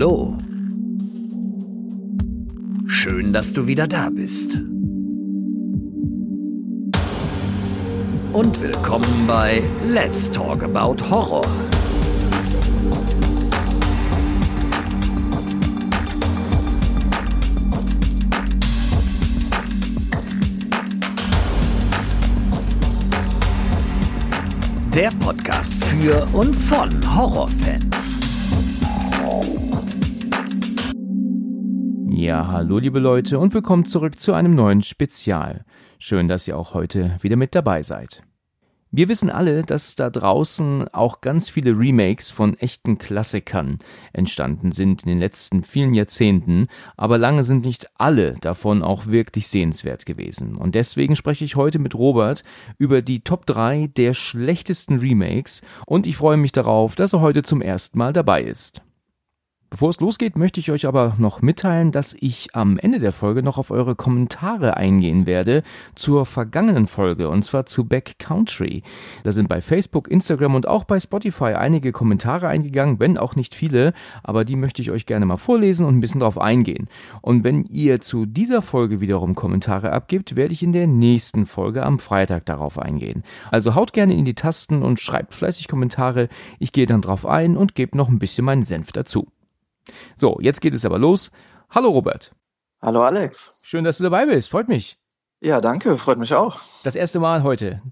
Hallo. Schön, dass du wieder da bist. Und willkommen bei Let's Talk About Horror. Der Podcast für und von Horrorfans. Ja, hallo liebe Leute und willkommen zurück zu einem neuen Spezial. Schön, dass ihr auch heute wieder mit dabei seid. Wir wissen alle, dass da draußen auch ganz viele Remakes von echten Klassikern entstanden sind in den letzten vielen Jahrzehnten, aber lange sind nicht alle davon auch wirklich sehenswert gewesen. Und deswegen spreche ich heute mit Robert über die Top 3 der schlechtesten Remakes und ich freue mich darauf, dass er heute zum ersten Mal dabei ist. Bevor es losgeht, möchte ich euch aber noch mitteilen, dass ich am Ende der Folge noch auf eure Kommentare eingehen werde zur vergangenen Folge und zwar zu Back Country. Da sind bei Facebook, Instagram und auch bei Spotify einige Kommentare eingegangen, wenn auch nicht viele, aber die möchte ich euch gerne mal vorlesen und ein bisschen drauf eingehen. Und wenn ihr zu dieser Folge wiederum Kommentare abgibt, werde ich in der nächsten Folge am Freitag darauf eingehen. Also haut gerne in die Tasten und schreibt fleißig Kommentare. Ich gehe dann drauf ein und gebe noch ein bisschen meinen Senf dazu. So, jetzt geht es aber los. Hallo Robert. Hallo Alex. Schön, dass du dabei bist. Freut mich. Ja, danke. Freut mich auch. Das erste Mal heute.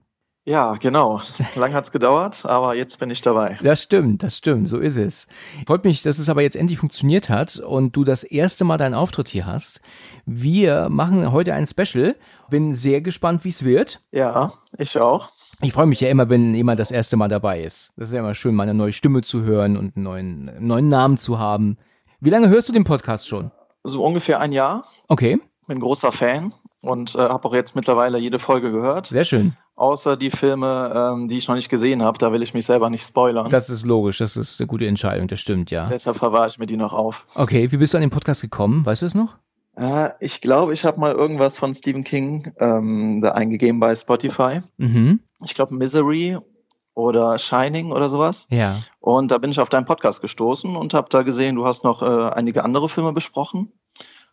Ja, genau. Lang hat's gedauert, aber jetzt bin ich dabei. Das stimmt, das stimmt, so ist es. Freut mich, dass es aber jetzt endlich funktioniert hat und du das erste Mal deinen Auftritt hier hast. Wir machen heute ein Special. Bin sehr gespannt, wie es wird. Ja, ich auch. Ich freue mich ja immer, wenn jemand das erste Mal dabei ist. Das ist ja immer schön, meine neue Stimme zu hören und einen neuen, neuen Namen zu haben. Wie lange hörst du den Podcast schon? So ungefähr ein Jahr. Okay. Bin großer Fan und äh, habe auch jetzt mittlerweile jede Folge gehört. Sehr schön. Außer die Filme, ähm, die ich noch nicht gesehen habe, da will ich mich selber nicht spoilern. Das ist logisch, das ist eine gute Entscheidung, das stimmt, ja. Deshalb verwahre ich mir die noch auf. Okay, wie bist du an den Podcast gekommen? Weißt du es noch? Äh, ich glaube, ich habe mal irgendwas von Stephen King ähm, da eingegeben bei Spotify. Mhm. Ich glaube Misery oder Shining oder sowas. Ja. Und da bin ich auf deinen Podcast gestoßen und habe da gesehen, du hast noch äh, einige andere Filme besprochen.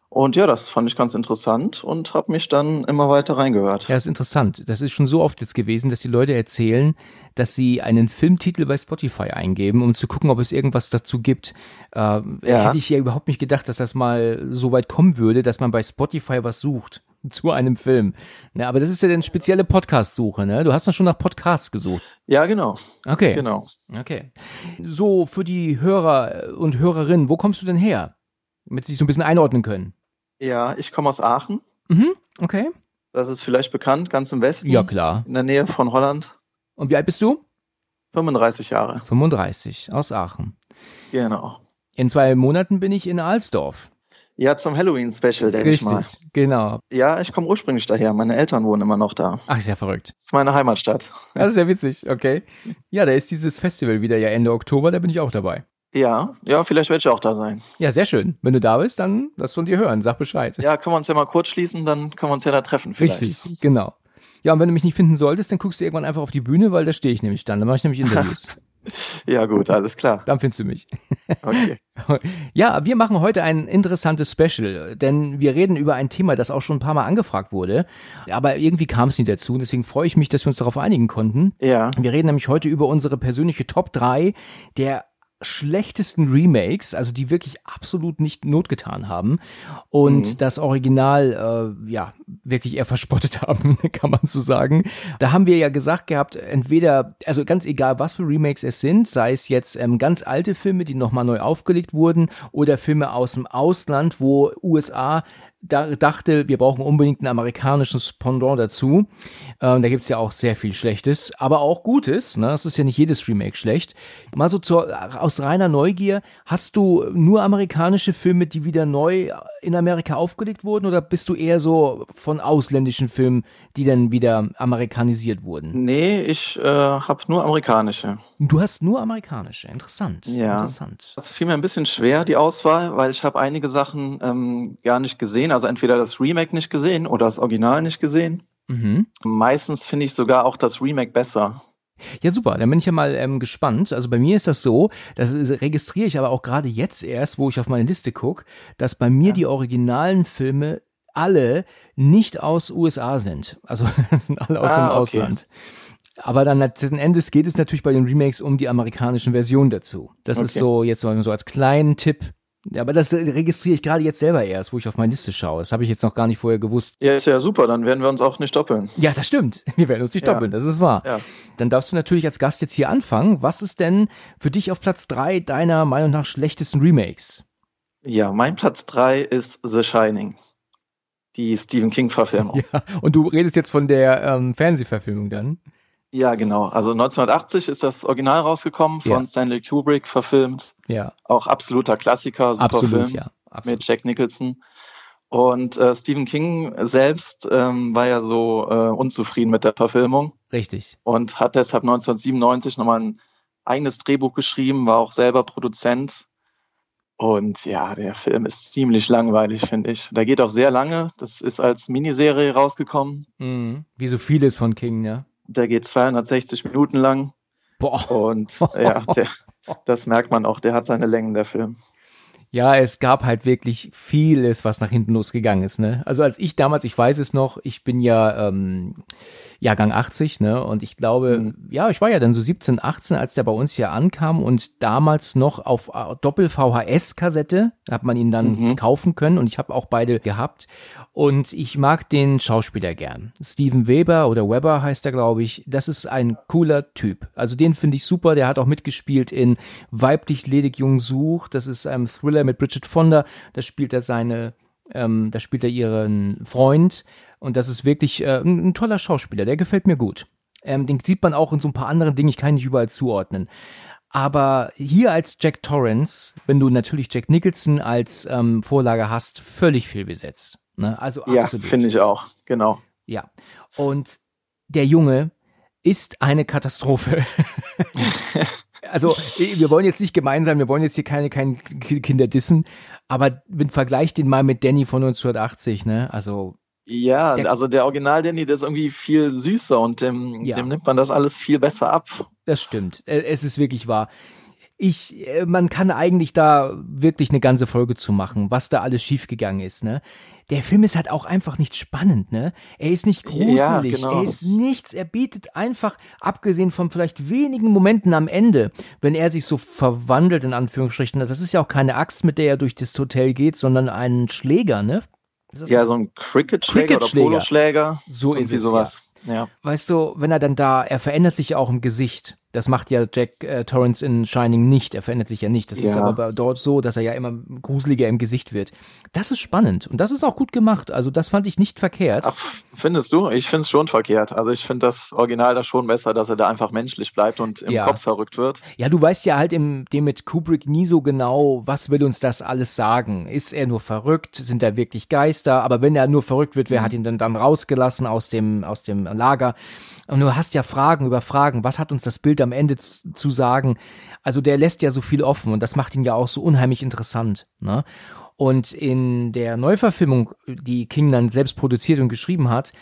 Und ja, das fand ich ganz interessant und habe mich dann immer weiter reingehört. Ja, ist interessant. Das ist schon so oft jetzt gewesen, dass die Leute erzählen, dass sie einen Filmtitel bei Spotify eingeben, um zu gucken, ob es irgendwas dazu gibt. Äh, ja. Hätte ich ja überhaupt nicht gedacht, dass das mal so weit kommen würde, dass man bei Spotify was sucht zu einem Film. Ne, aber das ist ja eine spezielle Podcast-Suche, ne? Du hast doch schon nach Podcasts gesucht. Ja, genau. Okay. Genau. Okay. So, für die Hörer und Hörerinnen, wo kommst du denn her? Damit sie sich so ein bisschen einordnen können. Ja, ich komme aus Aachen. Mhm, okay. Das ist vielleicht bekannt, ganz im Westen. Ja, klar. In der Nähe von Holland. Und wie alt bist du? 35 Jahre. 35, aus Aachen. Genau. In zwei Monaten bin ich in Alsdorf. Ja, zum Halloween-Special, denke ich mal. genau. Ja, ich komme ursprünglich daher. Meine Eltern wohnen immer noch da. Ach, ist ja verrückt. Das ist meine Heimatstadt. Das ist ja witzig, okay. Ja, da ist dieses Festival wieder ja Ende Oktober, da bin ich auch dabei. Ja, ja, vielleicht werde ich auch da sein. Ja, sehr schön. Wenn du da bist, dann lass von dir hören, sag Bescheid. Ja, können wir uns ja mal kurz schließen, dann können wir uns ja da treffen vielleicht. Richtig, genau. Ja, und wenn du mich nicht finden solltest, dann guckst du irgendwann einfach auf die Bühne, weil da stehe ich nämlich dann. Da mache ich nämlich Interviews. ja, gut, alles klar. Dann findest du mich. Okay. Ja, wir machen heute ein interessantes Special, denn wir reden über ein Thema, das auch schon ein paar Mal angefragt wurde, aber irgendwie kam es nicht dazu. Deswegen freue ich mich, dass wir uns darauf einigen konnten. Ja. Wir reden nämlich heute über unsere persönliche Top 3 der schlechtesten Remakes, also die wirklich absolut nicht Not getan haben und Mhm. das Original äh, ja wirklich eher verspottet haben, kann man so sagen. Da haben wir ja gesagt gehabt, entweder also ganz egal was für Remakes es sind, sei es jetzt ähm, ganz alte Filme, die nochmal neu aufgelegt wurden oder Filme aus dem Ausland, wo USA da dachte, wir brauchen unbedingt ein amerikanisches Pendant dazu. Ähm, da gibt's ja auch sehr viel Schlechtes, aber auch Gutes. Ne? Es ist ja nicht jedes Remake schlecht. Mal so zur, aus reiner Neugier, hast du nur amerikanische Filme, die wieder neu in Amerika aufgelegt wurden, oder bist du eher so von ausländischen Filmen, die dann wieder amerikanisiert wurden? Nee, ich äh, habe nur amerikanische. Du hast nur amerikanische. Interessant. Ja. Interessant. Das fiel mir ein bisschen schwer, die Auswahl, weil ich habe einige Sachen ähm, gar nicht gesehen. Also entweder das Remake nicht gesehen oder das Original nicht gesehen. Mhm. Meistens finde ich sogar auch das Remake besser. Ja, super. Dann bin ich ja mal ähm, gespannt. Also bei mir ist das so, das registriere ich aber auch gerade jetzt erst, wo ich auf meine Liste gucke, dass bei mir ja. die originalen Filme alle nicht aus USA sind. Also sind alle aus ah, dem okay. Ausland. Aber dann letzten Endes geht es natürlich bei den Remakes um die amerikanischen Versionen dazu. Das okay. ist so jetzt mal so als kleinen Tipp. Ja, aber das registriere ich gerade jetzt selber erst, wo ich auf meine Liste schaue. Das habe ich jetzt noch gar nicht vorher gewusst. Ja, ist ja super, dann werden wir uns auch nicht doppeln. Ja, das stimmt. Wir werden uns nicht ja. doppeln, das ist wahr. Ja. Dann darfst du natürlich als Gast jetzt hier anfangen. Was ist denn für dich auf Platz drei deiner Meinung nach schlechtesten Remakes? Ja, mein Platz drei ist The Shining die Stephen King-Verfilmung. Ja, und du redest jetzt von der ähm, Fernsehverfilmung dann? Ja, genau. Also 1980 ist das Original rausgekommen, von ja. Stanley Kubrick verfilmt. Ja. Auch absoluter Klassiker, super absolut, Film ja. Absolut. mit Jack Nicholson. Und äh, Stephen King selbst ähm, war ja so äh, unzufrieden mit der Verfilmung. Richtig. Und hat deshalb 1997 nochmal ein eigenes Drehbuch geschrieben, war auch selber Produzent und ja, der Film ist ziemlich langweilig, finde ich. Der geht auch sehr lange. Das ist als Miniserie rausgekommen. Mhm. Wie so vieles von King, ja. Der geht 260 Minuten lang. Boah. Und ja, der, das merkt man auch. Der hat seine Längen, der Film. Ja, es gab halt wirklich vieles, was nach hinten losgegangen ist. Ne? Also als ich damals, ich weiß es noch, ich bin ja ähm, Jahrgang 80, ne? Und ich glaube, mhm. ja, ich war ja dann so 17, 18, als der bei uns hier ankam und damals noch auf äh, Doppel-VHS-Kassette hat man ihn dann mhm. kaufen können und ich habe auch beide gehabt. Und ich mag den Schauspieler gern. Steven Weber oder Weber heißt er, glaube ich. Das ist ein cooler Typ. Also den finde ich super. Der hat auch mitgespielt in Weiblich ledig jung such. Das ist ein Thriller mit Bridget Fonda. Da spielt er seine, ähm, da spielt er ihren Freund. Und das ist wirklich äh, ein, ein, toller Schauspieler. Der gefällt mir gut. Ähm, den sieht man auch in so ein paar anderen Dingen. Ich kann ihn nicht überall zuordnen. Aber hier als Jack Torrance, wenn du natürlich Jack Nicholson als ähm, Vorlage hast, völlig viel besetzt. Ne? Also absolut. Ja, finde ich auch, genau. Ja. Und der Junge ist eine Katastrophe. also, wir wollen jetzt nicht gemein sein, wir wollen jetzt hier keine, keine Kinder dissen, aber vergleicht den mal mit Danny von 1980, ne? Also. Ja, der, also der Original Danny, der ist irgendwie viel süßer und dem, ja. dem nimmt man das alles viel besser ab. Das stimmt. Äh, es ist wirklich wahr ich, äh, man kann eigentlich da wirklich eine ganze Folge zu machen, was da alles schiefgegangen ist, ne? Der Film ist halt auch einfach nicht spannend, ne? Er ist nicht gruselig, ja, genau. er ist nichts, er bietet einfach, abgesehen von vielleicht wenigen Momenten am Ende, wenn er sich so verwandelt, in Anführungsstrichen, das ist ja auch keine Axt, mit der er durch das Hotel geht, sondern einen Schläger, ne? Ja, so ein Cricket-Schläger Cricket oder Poloschläger. So ist es. Sowas. Ja. ja. Weißt du, wenn er dann da, er verändert sich ja auch im Gesicht. Das macht ja Jack äh, Torrance in Shining nicht. Er verändert sich ja nicht. Das ja. ist aber dort so, dass er ja immer gruseliger im Gesicht wird. Das ist spannend und das ist auch gut gemacht. Also das fand ich nicht verkehrt. Ach, findest du? Ich finde es schon verkehrt. Also ich finde das Original da schon besser, dass er da einfach menschlich bleibt und im ja. Kopf verrückt wird. Ja, du weißt ja halt im dem mit Kubrick nie so genau, was will uns das alles sagen? Ist er nur verrückt? Sind da wirklich Geister? Aber wenn er nur verrückt wird, wer mhm. hat ihn denn dann rausgelassen aus dem aus dem Lager? Und du hast ja Fragen über Fragen. Was hat uns das Bild am Ende zu sagen. Also der lässt ja so viel offen und das macht ihn ja auch so unheimlich interessant. Ne? Und in der Neuverfilmung, die King dann selbst produziert und geschrieben hat,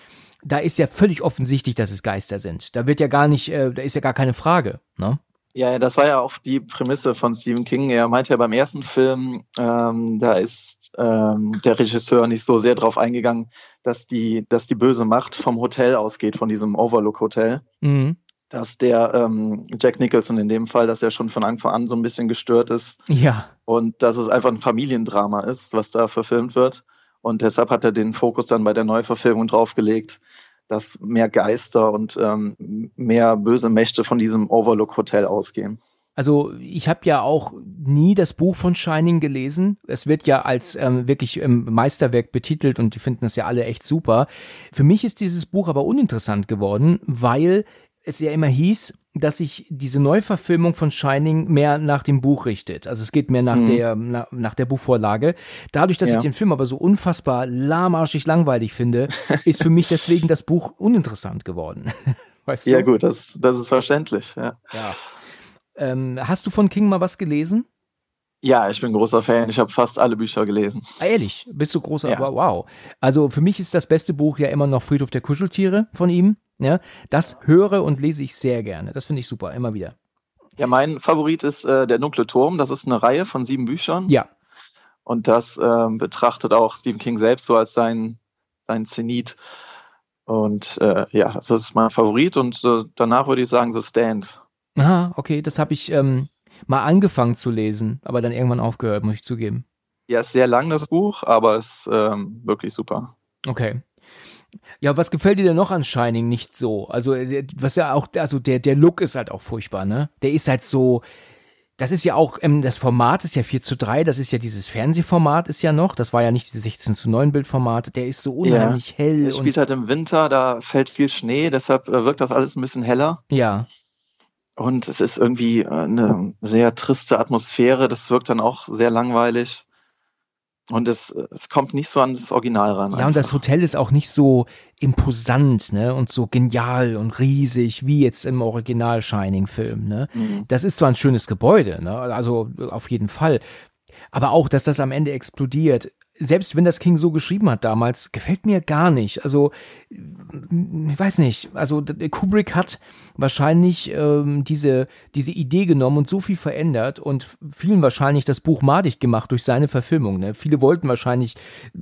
da ist ja völlig offensichtlich, dass es Geister sind. Da wird ja gar nicht, äh, da ist ja gar keine Frage. Ne? Ja, das war ja auch die Prämisse von Stephen King. Er meinte ja beim ersten Film, ähm, da ist ähm, der Regisseur nicht so sehr drauf eingegangen, dass die, dass die böse Macht vom Hotel ausgeht, von diesem Overlook Hotel. Mhm dass der ähm, Jack Nicholson in dem Fall, dass er schon von Anfang an so ein bisschen gestört ist. Ja. Und dass es einfach ein Familiendrama ist, was da verfilmt wird. Und deshalb hat er den Fokus dann bei der Neuverfilmung draufgelegt, dass mehr Geister und ähm, mehr böse Mächte von diesem Overlook Hotel ausgehen. Also ich habe ja auch nie das Buch von Shining gelesen. Es wird ja als ähm, wirklich ähm, Meisterwerk betitelt und die finden das ja alle echt super. Für mich ist dieses Buch aber uninteressant geworden, weil es ja immer hieß, dass sich diese Neuverfilmung von Shining mehr nach dem Buch richtet. Also es geht mehr nach mhm. der na, nach der Buchvorlage. Dadurch, dass ja. ich den Film aber so unfassbar lahmarschig langweilig finde, ist für mich deswegen das Buch uninteressant geworden. Weißt du? Ja gut, das, das ist verständlich. Ja. ja. Ähm, hast du von King mal was gelesen? Ja, ich bin großer Fan. Ich habe fast alle Bücher gelesen. Ah, ehrlich, bist du großer? Ja. Wow. Also für mich ist das beste Buch ja immer noch Friedhof der Kuscheltiere von ihm. Ja, das höre und lese ich sehr gerne. Das finde ich super, immer wieder. Ja, mein Favorit ist äh, Der dunkle Turm. Das ist eine Reihe von sieben Büchern. Ja, Und das ähm, betrachtet auch Stephen King selbst so als sein, sein Zenit. Und äh, ja, das ist mein Favorit. Und äh, danach würde ich sagen The Stand. aha, okay, das habe ich ähm, mal angefangen zu lesen, aber dann irgendwann aufgehört, muss ich zugeben. Ja, ist sehr lang das Buch, aber ist ähm, wirklich super. Okay. Ja, was gefällt dir denn noch an Shining nicht so? Also, äh, was ja auch, also der, der Look ist halt auch furchtbar, ne? Der ist halt so, das ist ja auch, ähm, das Format ist ja 4 zu 3, das ist ja dieses Fernsehformat ist ja noch, das war ja nicht dieses 16 zu 9 Bildformat, der ist so unheimlich hell Es und, spielt halt im Winter, da fällt viel Schnee, deshalb äh, wirkt das alles ein bisschen heller. ja, Und es ist irgendwie äh, eine sehr triste Atmosphäre, das wirkt dann auch sehr langweilig. Und es, es kommt nicht so an das Original ran. Ja, und das einfach. Hotel ist auch nicht so imposant, ne, und so genial und riesig wie jetzt im Original Shining-Film, ne. Mhm. Das ist zwar ein schönes Gebäude, ne, also auf jeden Fall. Aber auch, dass das am Ende explodiert, selbst wenn das King so geschrieben hat damals, gefällt mir gar nicht. Also, ich weiß nicht. Also Kubrick hat wahrscheinlich ähm, diese, diese Idee genommen und so viel verändert und vielen wahrscheinlich das Buch madig gemacht durch seine Verfilmung. Ne? Viele wollten wahrscheinlich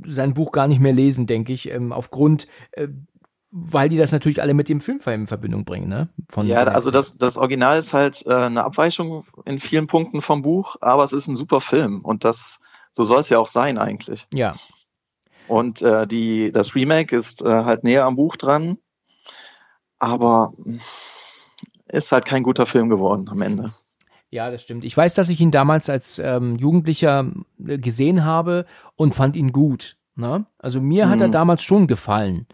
sein Buch gar nicht mehr lesen, denke ich, ähm, aufgrund, äh, weil die das natürlich alle mit dem Film in Verbindung bringen. Ne? Von, Ja, also das, das Original ist halt äh, eine Abweichung in vielen Punkten vom Buch, aber es ist ein super Film und das so soll es ja auch sein eigentlich. Ja, Und äh, die, das Remake ist äh, halt näher am Buch dran, aber mh, ist halt kein guter Film geworden am Ende. Ja, das stimmt. Ich weiß, dass ich ihn damals als ähm, Jugendlicher äh, gesehen habe und fand ihn gut. Ne? Also mir hat er Mhm. damals schon gefallen.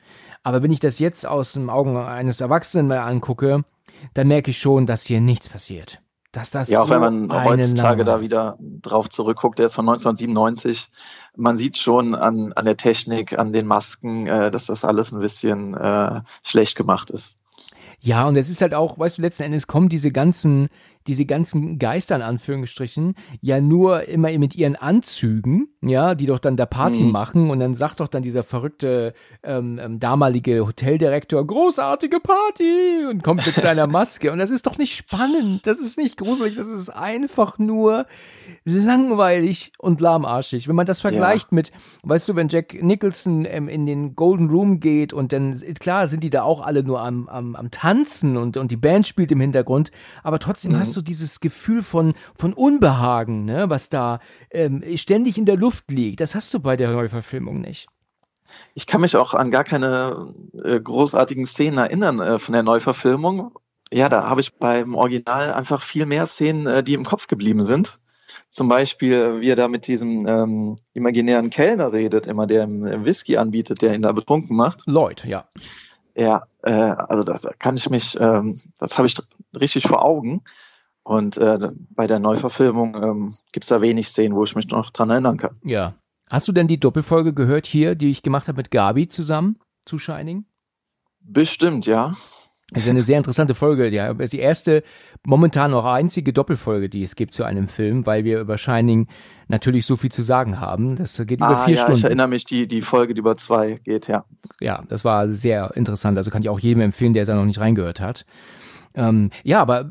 Aber wenn ich das jetzt aus den Augen eines Erwachsenen mal angucke, dann merke ich schon, dass hier nichts passiert. Dass das Ja, auch so wenn man heutzutage da wieder drauf zurückguckt, der ist von 1997. Man sieht schon an, an der Technik, an den Masken, äh, dass das alles ein bisschen äh, schlecht gemacht ist. Ja, und es ist halt auch, weißt du, letzten Endes kommen diese ganzen, diese ganzen Geister in Anführungsstrichen ja nur immer mit ihren Anzügen, ja, die doch dann da Party Mhm. machen und dann sagt doch dann dieser verrückte ähm, ähm, damalige Hoteldirektor, großartige Party und kommt mit seiner Maske und das ist doch nicht spannend, das ist nicht gruselig, das ist einfach nur langweilig und lahmarschig. Wenn man das vergleicht mit, weißt du, wenn Jack Nicholson ähm, in den Golden Room geht und dann, klar, sind die da auch alle nur am, am, am Tanzen und, und die Band spielt im Hintergrund, aber trotzdem Mhm. hast du dieses Gefühl von, von Unbehagen, ne, was da ähm, ständig in der Luft liegt. Das hast du bei der Neuverfilmung nicht. Ich kann mich auch an gar keine äh, großartigen Szenen erinnern äh, von der Neuverfilmung. Ja, da habe ich beim Original einfach viel mehr Szenen, äh, die im Kopf geblieben sind. Zum Beispiel, wie er da mit diesem ähm, imaginären Kellner redet, immer der ihm äh, Whisky anbietet, der ihn da betrunken macht. Lloyd, ja. Ja, äh, also das da kann ich mich, ähm, das habe ich richtig vor Augen. Und äh, bei der Neuverfilmung ähm, gibt es da wenig Szenen, wo ich mich noch dran erinnern kann. Ja. Hast du denn die Doppelfolge gehört hier, die ich gemacht habe mit Gabi zusammen zu Shining? Bestimmt, ja. Das ist eine sehr interessante Folge. Ja, Das ist die erste, momentan noch einzige Doppelfolge, die es gibt zu einem Film, weil wir über Shining natürlich so viel zu sagen haben. Das geht über ah, vier ja, Stunden. ich erinnere mich, die, die Folge, die über zwei geht, ja. ja, das war sehr interessant. Also kann ich auch jedem empfehlen, der da noch nicht reingehört hat. Ähm, ja, aber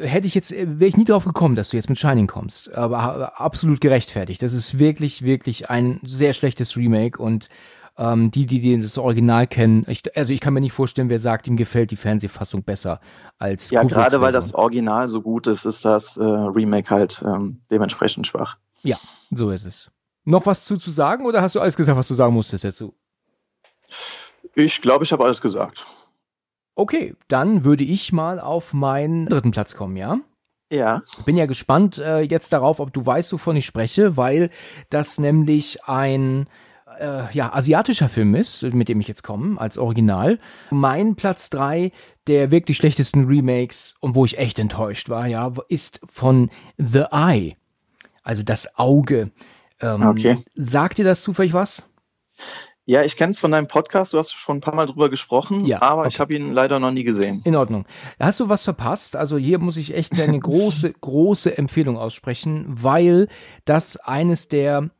hätte ich jetzt, äh, wäre ich nie drauf gekommen, dass du jetzt mit Shining kommst. Aber absolut gerechtfertigt. Das ist wirklich, wirklich ein sehr schlechtes Remake und ähm, die, die, die das Original kennen, ich, also ich kann mir nicht vorstellen, wer sagt, ihm gefällt die Fernsehfassung besser als Ja, gerade weil das Original so gut ist, ist das äh, Remake halt ähm, dementsprechend schwach. Ja, so ist es. Noch was zu, zu sagen oder hast du alles gesagt, was du sagen musstest dazu? Ich glaube, ich habe alles gesagt. Okay, dann würde ich mal auf meinen dritten Platz kommen, ja? Ja. Bin ja gespannt äh, jetzt darauf, ob du weißt, wovon ich spreche, weil das nämlich ein äh, ja, asiatischer Film ist, mit dem ich jetzt komme, als Original. Mein Platz drei der wirklich schlechtesten Remakes und wo ich echt enttäuscht war, ja, ist von The Eye. Also das Auge. Ähm, Okay. Sagt dir das zufällig was? Ja, ich kenne es von deinem Podcast, du hast schon ein paar Mal drüber gesprochen, Ja, aber okay. ich habe ihn leider noch nie gesehen. In Ordnung. Hast du was verpasst? Also hier muss ich echt eine große, große Empfehlung aussprechen, weil das eines der,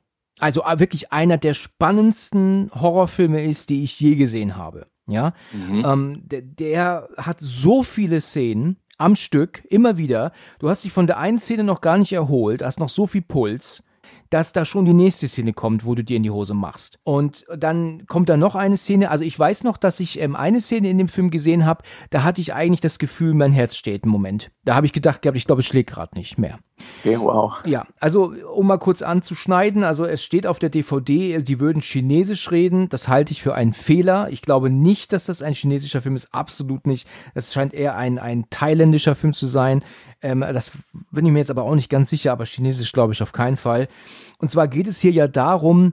also wirklich einer der spannendsten Horrorfilme ist, die ich je gesehen habe. Ja, Mhm. ähm, der, der hat so viele Szenen am Stück, immer wieder. Du hast dich von der einen Szene noch gar nicht erholt, hast noch so viel Puls, dass da schon die nächste Szene kommt, wo du dir in die Hose machst. Und dann kommt da noch eine Szene. Also ich weiß noch, dass ich ähm, eine Szene in dem Film gesehen habe, da hatte ich eigentlich das Gefühl, mein Herz steht im Moment. Da habe ich gedacht, gehabt, ich glaube, es schlägt gerade nicht mehr. Okay, wow. Ja, also um mal kurz anzuschneiden, also es steht auf der DVD, die würden Chinesisch reden. Das halte ich für einen Fehler. Ich glaube nicht, dass das ein chinesischer Film ist, absolut nicht. Das scheint eher ein, ein thailändischer Film zu sein. Ähm, das bin ich mir jetzt aber auch nicht ganz sicher, aber Chinesisch glaube ich auf keinen Fall. Und zwar geht es hier ja darum,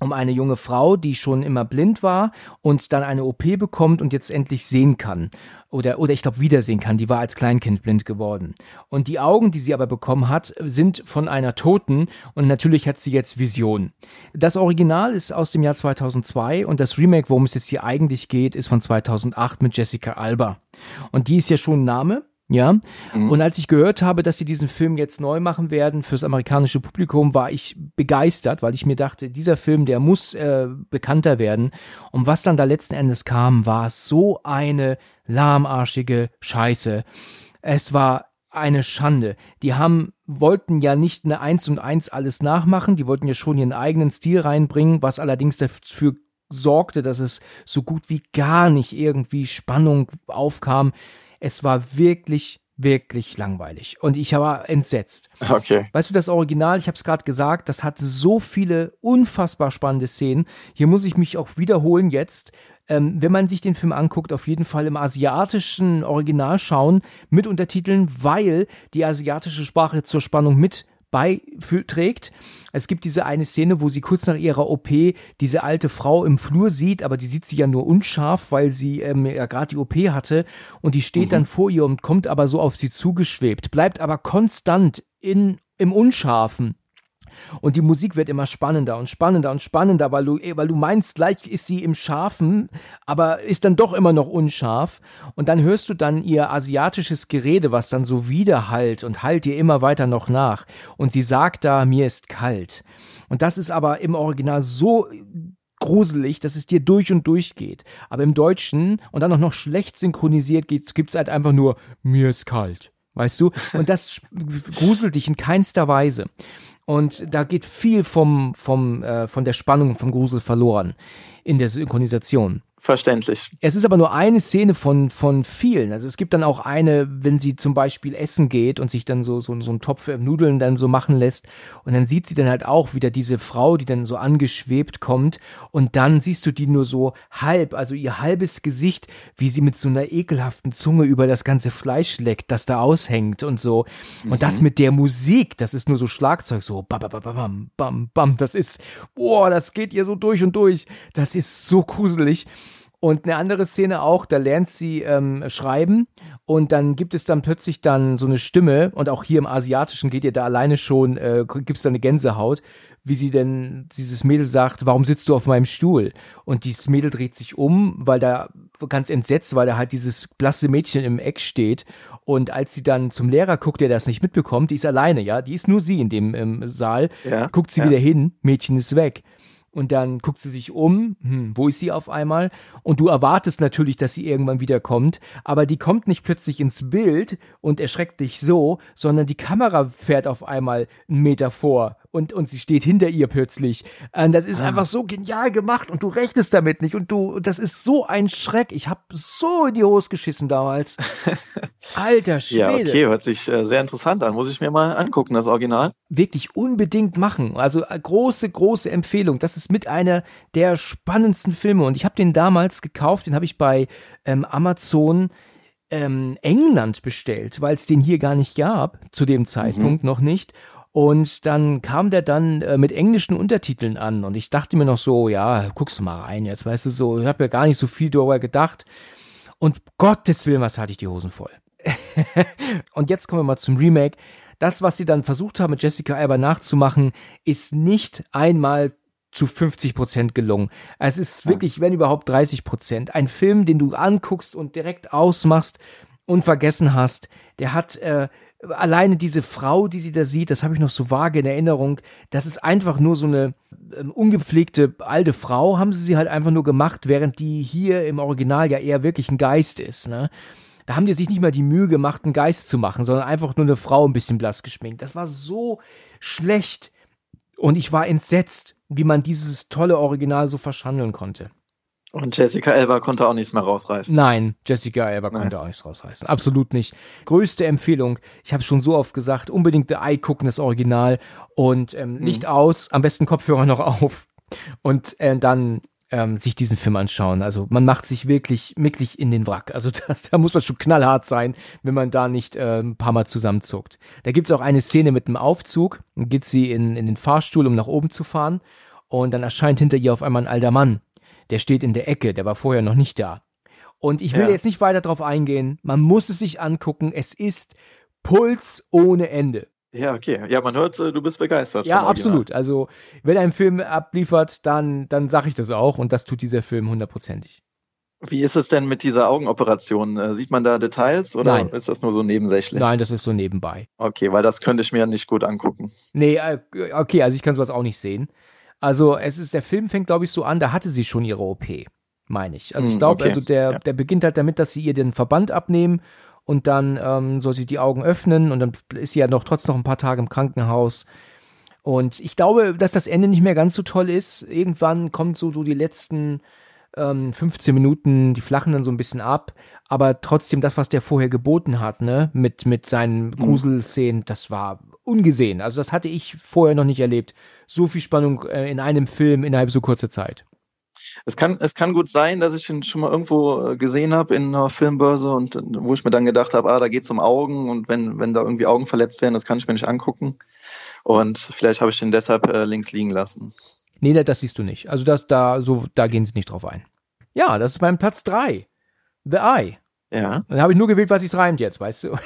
um eine junge Frau, die schon immer blind war und dann eine OP bekommt und jetzt endlich sehen kann. Oder, oder ich glaube, wiedersehen kann. Die war als Kleinkind blind geworden. Und die Augen, die sie aber bekommen hat, sind von einer Toten und natürlich hat sie jetzt Vision. Das Original ist aus dem Jahr 2002 und das Remake, worum es jetzt hier eigentlich geht, ist von 2008 mit Jessica Alba. Und die ist ja schon ein Name. Ja, Mhm. und als ich gehört habe, dass sie diesen Film jetzt neu machen werden fürs amerikanische Publikum, war ich begeistert, weil ich mir dachte, dieser Film, der muss äh, bekannter werden. Und was dann da letzten Endes kam, war so eine lahmarschige Scheiße. Es war eine Schande. Die haben, wollten ja nicht eine Eins und Eins alles nachmachen, die wollten ja schon ihren eigenen Stil reinbringen, was allerdings dafür sorgte, dass es so gut wie gar nicht irgendwie Spannung aufkam. Es war wirklich, wirklich langweilig. Und ich war entsetzt. Okay. Weißt du, das Original, ich habe es gerade gesagt, das hat so viele unfassbar spannende Szenen. Hier muss ich mich auch wiederholen jetzt. Ähm, wenn man sich den Film anguckt, auf jeden Fall im asiatischen Original schauen mit Untertiteln, weil die asiatische Sprache zur Spannung mit beiträgt. Es gibt diese eine Szene, wo sie kurz nach ihrer OP diese alte Frau im Flur sieht, aber die sieht sie ja nur unscharf, weil sie ähm, ja gerade die OP hatte und die steht dann vor ihr und kommt aber so auf sie zugeschwebt, bleibt aber konstant in, im Unscharfen. Und die Musik wird immer spannender und spannender und spannender, weil du, weil du meinst, gleich ist sie im Scharfen, aber ist dann doch immer noch unscharf. Und dann hörst du dann ihr asiatisches Gerede, was dann so widerhallt und hallt ihr immer weiter noch nach. Und sie sagt da, mir ist kalt. Und das ist aber im Original so gruselig, dass es dir durch und durch geht. Aber im Deutschen und dann auch noch schlecht synchronisiert gibt es halt einfach nur, mir ist kalt. Weißt du? Und das gruselt dich in keinster Weise. Und da geht viel vom, vom, äh, von der Spannung vom Grusel verloren in der Synchronisation. Verständlich. Es ist aber nur eine Szene von, von vielen. Also es gibt dann auch eine, wenn sie zum Beispiel essen geht und sich dann so, so, so einen Topf Nudeln dann so machen lässt. Und dann sieht sie dann halt auch wieder diese Frau, die dann so angeschwebt kommt. Und dann siehst du die nur so halb, also ihr halbes Gesicht, wie sie mit so einer ekelhaften Zunge über das ganze Fleisch leckt, das da aushängt und so. Und das mit der Musik, das ist nur so Schlagzeug, so bam, bam, bam, bam, bam, bam. Das ist, boah, das geht ihr so durch und durch. Das ist so gruselig. Und eine andere Szene auch, da lernt sie ähm, schreiben und dann gibt es dann plötzlich dann so eine Stimme und auch hier im Asiatischen geht ihr da alleine schon, äh, gibt es da eine Gänsehaut, wie sie denn, dieses Mädel sagt, warum sitzt du auf meinem Stuhl? Und dieses Mädel dreht sich um, weil da ganz entsetzt, weil da halt dieses blasse Mädchen im Eck steht und als sie dann zum Lehrer guckt, der das nicht mitbekommt, die ist alleine, ja, die ist nur sie in dem ähm, Saal, Ja, guckt sie ja. wieder hin, Mädchen ist weg. Und dann guckt sie sich um, hm, wo ist sie auf einmal? Und du erwartest natürlich, dass sie irgendwann wieder kommt, aber die kommt nicht plötzlich ins Bild und erschreckt dich so, sondern die Kamera fährt auf einmal einen Meter vor und, und sie steht hinter ihr plötzlich. Und das ist Ah. einfach so genial gemacht und du rechnest damit nicht und du, das ist so ein Schreck. Ich habe so in die Hose geschissen damals. Alter Schwede Ja, okay, hört sich äh, sehr interessant an. Muss ich mir mal angucken, das Original. wirklich unbedingt machen. Also äh, große, große Empfehlung. Das ist mit einer der spannendsten Filme. Und ich habe den damals gekauft, den habe ich bei ähm, Amazon ähm, England bestellt, weil es den hier gar nicht gab, zu dem Zeitpunkt noch nicht. Und dann kam der dann äh, mit englischen Untertiteln an. Und ich dachte mir noch so, ja, guckst du mal rein jetzt, weißt du so, ich habe ja gar nicht so viel darüber gedacht. Und Gottes Willen, was hatte ich die Hosen voll. Und jetzt kommen wir mal zum Remake. Das, was sie dann versucht haben, mit Jessica Alba nachzumachen, ist nicht einmal zu 50 Prozent gelungen. Es ist wirklich, wenn überhaupt 30 Prozent. Ein Film, den du anguckst und direkt ausmachst und vergessen hast. Der hat äh, alleine diese Frau, die sie da sieht, das habe ich noch so vage in Erinnerung. Das ist einfach nur so eine ähm, ungepflegte alte Frau, haben sie sie halt einfach nur gemacht, während die hier im Original ja eher wirklich ein Geist ist. Ne? Da haben die sich nicht mal die Mühe gemacht, einen Geist zu machen, sondern einfach nur eine Frau ein bisschen blass geschminkt. Das war so schlecht. Und ich war entsetzt, wie man dieses tolle Original so verschandeln konnte. Und Jessica Elba konnte auch nichts mehr rausreißen. Nein, Jessica Elba Nein. konnte auch nichts rausreißen. Absolut nicht. Größte Empfehlung. Ich habe schon so oft gesagt, unbedingt The Eye gucken, das Original. Und ähm, mhm. Licht aus, am besten Kopfhörer noch auf. Und äh, dann ähm, sich diesen Film anschauen. Also man macht sich wirklich, wirklich in den Wrack. Also das, da muss man schon knallhart sein, wenn man da nicht äh, ein paar Mal zusammenzuckt. Da gibt's auch eine Szene mit einem Aufzug. Dann geht sie in, in den Fahrstuhl, um nach oben zu fahren. Und dann erscheint hinter ihr auf einmal ein alter Mann. Der steht in der Ecke, der war vorher noch nicht da. Und ich will ja. jetzt nicht weiter drauf eingehen. Man muss es sich angucken. Es ist Puls ohne Ende. Ja, okay. Ja, man hört, äh, du bist begeistert. Ja, absolut. Also, wenn ein Film abliefert, dann, dann sage ich das auch und das tut dieser Film hundertprozentig. Wie ist es denn mit dieser Augenoperation? Äh, sieht man da Details oder Nein. ist das nur so nebensächlich? Nein, das ist so nebenbei. Okay, weil das könnte ich mir nicht gut angucken. Nee, äh, okay, also ich kann sowas auch nicht sehen. Also, es ist, der Film fängt, glaube ich, so an, da hatte sie schon ihre OP, meine ich. Also, ich hm, glaube, okay. also der, ja. der beginnt halt damit, dass sie ihr den Verband abnehmen und dann ähm, soll sie die Augen öffnen und dann ist sie ja noch trotzdem noch ein paar Tage im Krankenhaus. Und ich glaube, dass das Ende nicht mehr ganz so toll ist. Irgendwann kommt so, so die letzten ähm, 15 Minuten, die flachen dann so ein bisschen ab. Aber trotzdem das, was der vorher geboten hat, ne, mit, mit seinen mhm. Gruselszenen, das war ungesehen. Also das hatte ich vorher noch nicht erlebt. So viel Spannung äh, in einem Film innerhalb so kurzer Zeit. Es kann, es kann gut sein, dass ich ihn schon mal irgendwo äh, gesehen habe in einer Filmbörse und äh, wo ich mir dann gedacht habe, ah, da geht es um Augen und wenn, wenn da irgendwie Augen verletzt werden, das kann ich mir nicht angucken. Und vielleicht habe ich den deshalb äh, links liegen lassen. Nee, das siehst du nicht. Also das da, so, da gehen sie nicht drauf ein. Ja, das ist mein Platz drei. The Eye. Ja. Dann habe ich nur gewählt, was sich reimt jetzt, weißt du.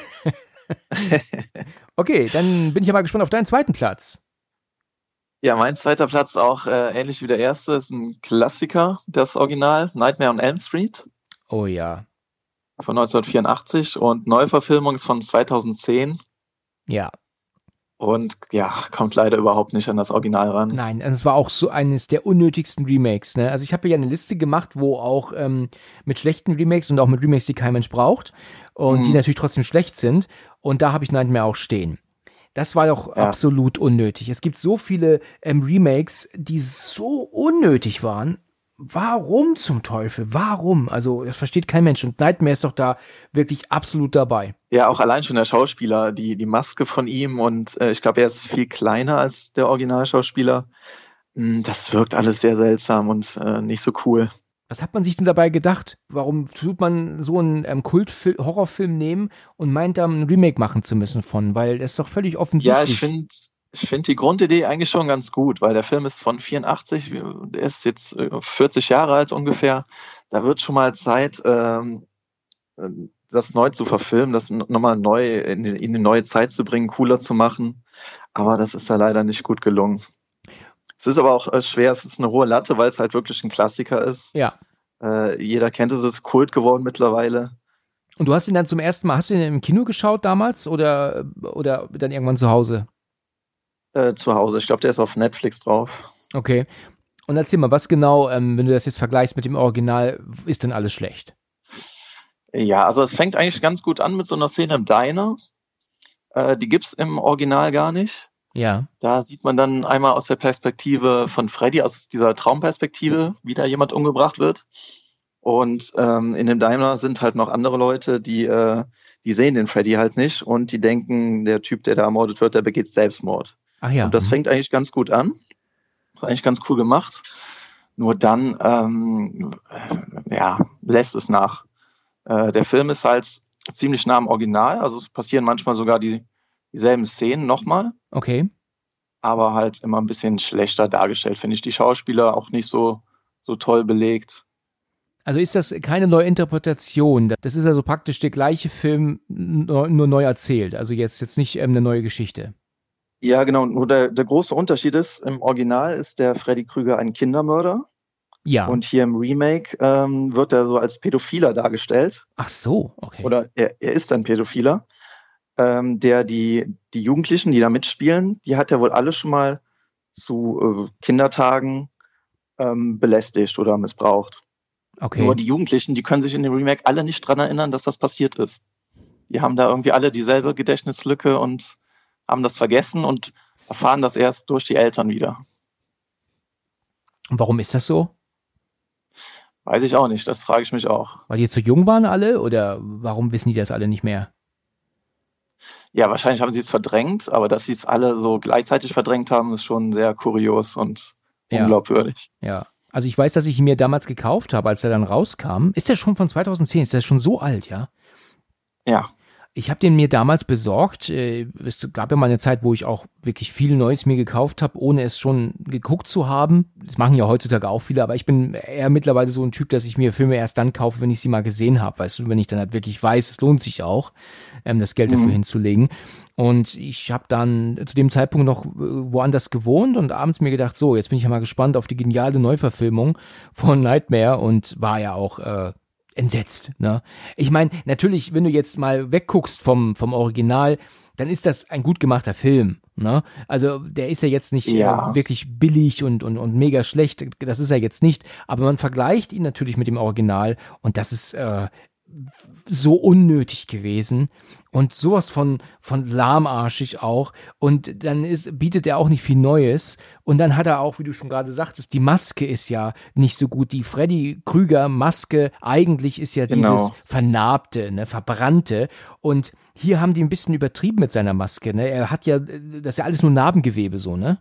okay, dann bin ich ja mal gespannt auf deinen zweiten Platz. Ja, mein zweiter Platz auch äh, ähnlich wie der erste, ist ein Klassiker, das Original, Nightmare on Elm Street. Oh ja. Von 1984 und Neuverfilmung ist von 2010. Ja. Und ja, kommt leider überhaupt nicht an das Original ran. Nein, es war auch so eines der unnötigsten Remakes. Ne? Also ich habe ja eine Liste gemacht, wo auch ähm, mit schlechten Remakes und auch mit Remakes, die kein Mensch braucht und mhm. die natürlich trotzdem schlecht sind. Und da habe ich Nightmare auch stehen. Das war doch ja. absolut unnötig. Es gibt so viele ähm, Remakes, die so unnötig waren. Warum zum Teufel? Warum? Also, das versteht kein Mensch. Und Nightmare ist doch da wirklich absolut dabei. Ja, auch allein schon der Schauspieler, die, die Maske von ihm und äh, ich glaube, er ist viel kleiner als der Originalschauspieler. Hm, das wirkt alles sehr seltsam und äh, nicht so cool. Was hat man sich denn dabei gedacht? Warum tut man so einen ähm, Kult-Horrorfilm nehmen und meint dann ein Remake machen zu müssen von? Weil das ist doch völlig offensichtlich. Ja, ich finde ich finde die Grundidee eigentlich schon ganz gut, weil der Film ist von 84, der ist jetzt 40 äh, Jahre alt ungefähr. Da wird schon mal Zeit, ähm, das neu zu verfilmen, das nochmal neu in, in eine neue Zeit zu bringen, cooler zu machen. Aber das ist da leider nicht gut gelungen. Es ist aber auch äh, schwer, es ist eine hohe Latte, weil es halt wirklich ein Klassiker ist. Ja. Äh, jeder kennt es, es ist Kult geworden mittlerweile. Und du hast ihn dann zum ersten Mal, hast du ihn im Kino geschaut damals oder, oder dann irgendwann zu Hause? Äh, zu Hause. Ich glaube, der ist auf Netflix drauf. Okay. Und erzähl mal, was genau, ähm, wenn du das jetzt vergleichst mit dem Original, ist denn alles schlecht? Ja, also es fängt eigentlich ganz gut an mit so einer Szene im Diner. Äh, die gibt's im Original gar nicht. Ja. Da sieht man dann einmal aus der Perspektive von Freddy, aus dieser Traumperspektive, wie da jemand umgebracht wird. Und ähm, in dem Daimler sind halt noch andere Leute, die, äh, die sehen den Freddy halt nicht und die denken, der Typ, der da ermordet wird, der begeht Selbstmord. Ach ja. Und das fängt eigentlich ganz gut an. Ist eigentlich ganz cool gemacht. Nur dann, ähm, ja, lässt es nach. Äh, der Film ist halt ziemlich nah am Original, also es passieren manchmal sogar die, dieselben Szenen nochmal. Okay. Aber halt immer ein bisschen schlechter dargestellt, finde ich. Die Schauspieler auch nicht so, so toll belegt. Also ist das keine Neuinterpretation? Das ist also praktisch der gleiche Film, nur neu erzählt. Also jetzt, jetzt nicht ähm, eine neue Geschichte. Ja, genau. Nur der, der große Unterschied ist, im Original ist der Freddy Krüger ein Kindermörder. Ja. Und hier im Remake ähm, wird er so als Pädophiler dargestellt. Ach so, okay. Oder er, er ist ein Pädophiler, ähm, der die, die Jugendlichen, die da mitspielen, die hat er wohl alle schon mal zu äh, Kindertagen ähm, belästigt oder missbraucht. okay. Nur die Jugendlichen, die können sich in dem Remake alle nicht dran erinnern, dass das passiert ist. Die haben da irgendwie alle dieselbe Gedächtnislücke und haben das vergessen und erfahren das erst durch die Eltern wieder. Und warum ist das so? Weiß ich auch nicht, das frage ich mich auch. Weil die zu jung waren alle oder warum wissen die das alle nicht mehr? Ja, wahrscheinlich haben sie es verdrängt, aber dass sie es alle so gleichzeitig verdrängt haben, ist schon sehr kurios und Ja. unglaubwürdig. Ja. Also ich weiß, dass ich ihn mir damals gekauft habe, als er dann rauskam. Ist der schon von 2010? Ist der schon so alt, ja? Ja, Ich habe den mir damals besorgt. Äh, Es gab ja mal eine Zeit, wo ich auch wirklich viel Neues mir gekauft habe, ohne es schon geguckt zu haben. Das machen ja heutzutage auch viele, aber ich bin eher mittlerweile so ein Typ, dass ich mir Filme erst dann kaufe, wenn ich sie mal gesehen habe. Weißt du, wenn ich dann halt wirklich weiß, es lohnt sich auch, ähm, das Geld dafür Mhm. hinzulegen. Und ich habe dann zu dem Zeitpunkt noch äh, woanders gewohnt und abends mir gedacht, so, jetzt bin ich ja mal gespannt auf die geniale Neuverfilmung von Nightmare und war ja auch äh, entsetzt. Ne? Ich meine, natürlich, wenn du jetzt mal wegguckst vom, vom Original, dann ist das ein gut gemachter Film. Ne? Also der ist ja jetzt nicht Ja. äh, wirklich billig und, und, und mega schlecht. Das ist er jetzt nicht. Aber man vergleicht ihn natürlich mit dem Original und das ist äh, so unnötig gewesen und sowas von von lahmarschig auch. Und dann ist bietet er auch nicht viel Neues. Und dann hat er auch wie du schon gerade sagtest die Maske ist ja nicht so gut. Die Freddy Krüger Maske eigentlich ist ja Genau. dieses vernarbte ne verbrannte. Und hier haben die ein bisschen übertrieben mit seiner Maske ne? Er hat ja das ist ja alles nur Narbengewebe so ne?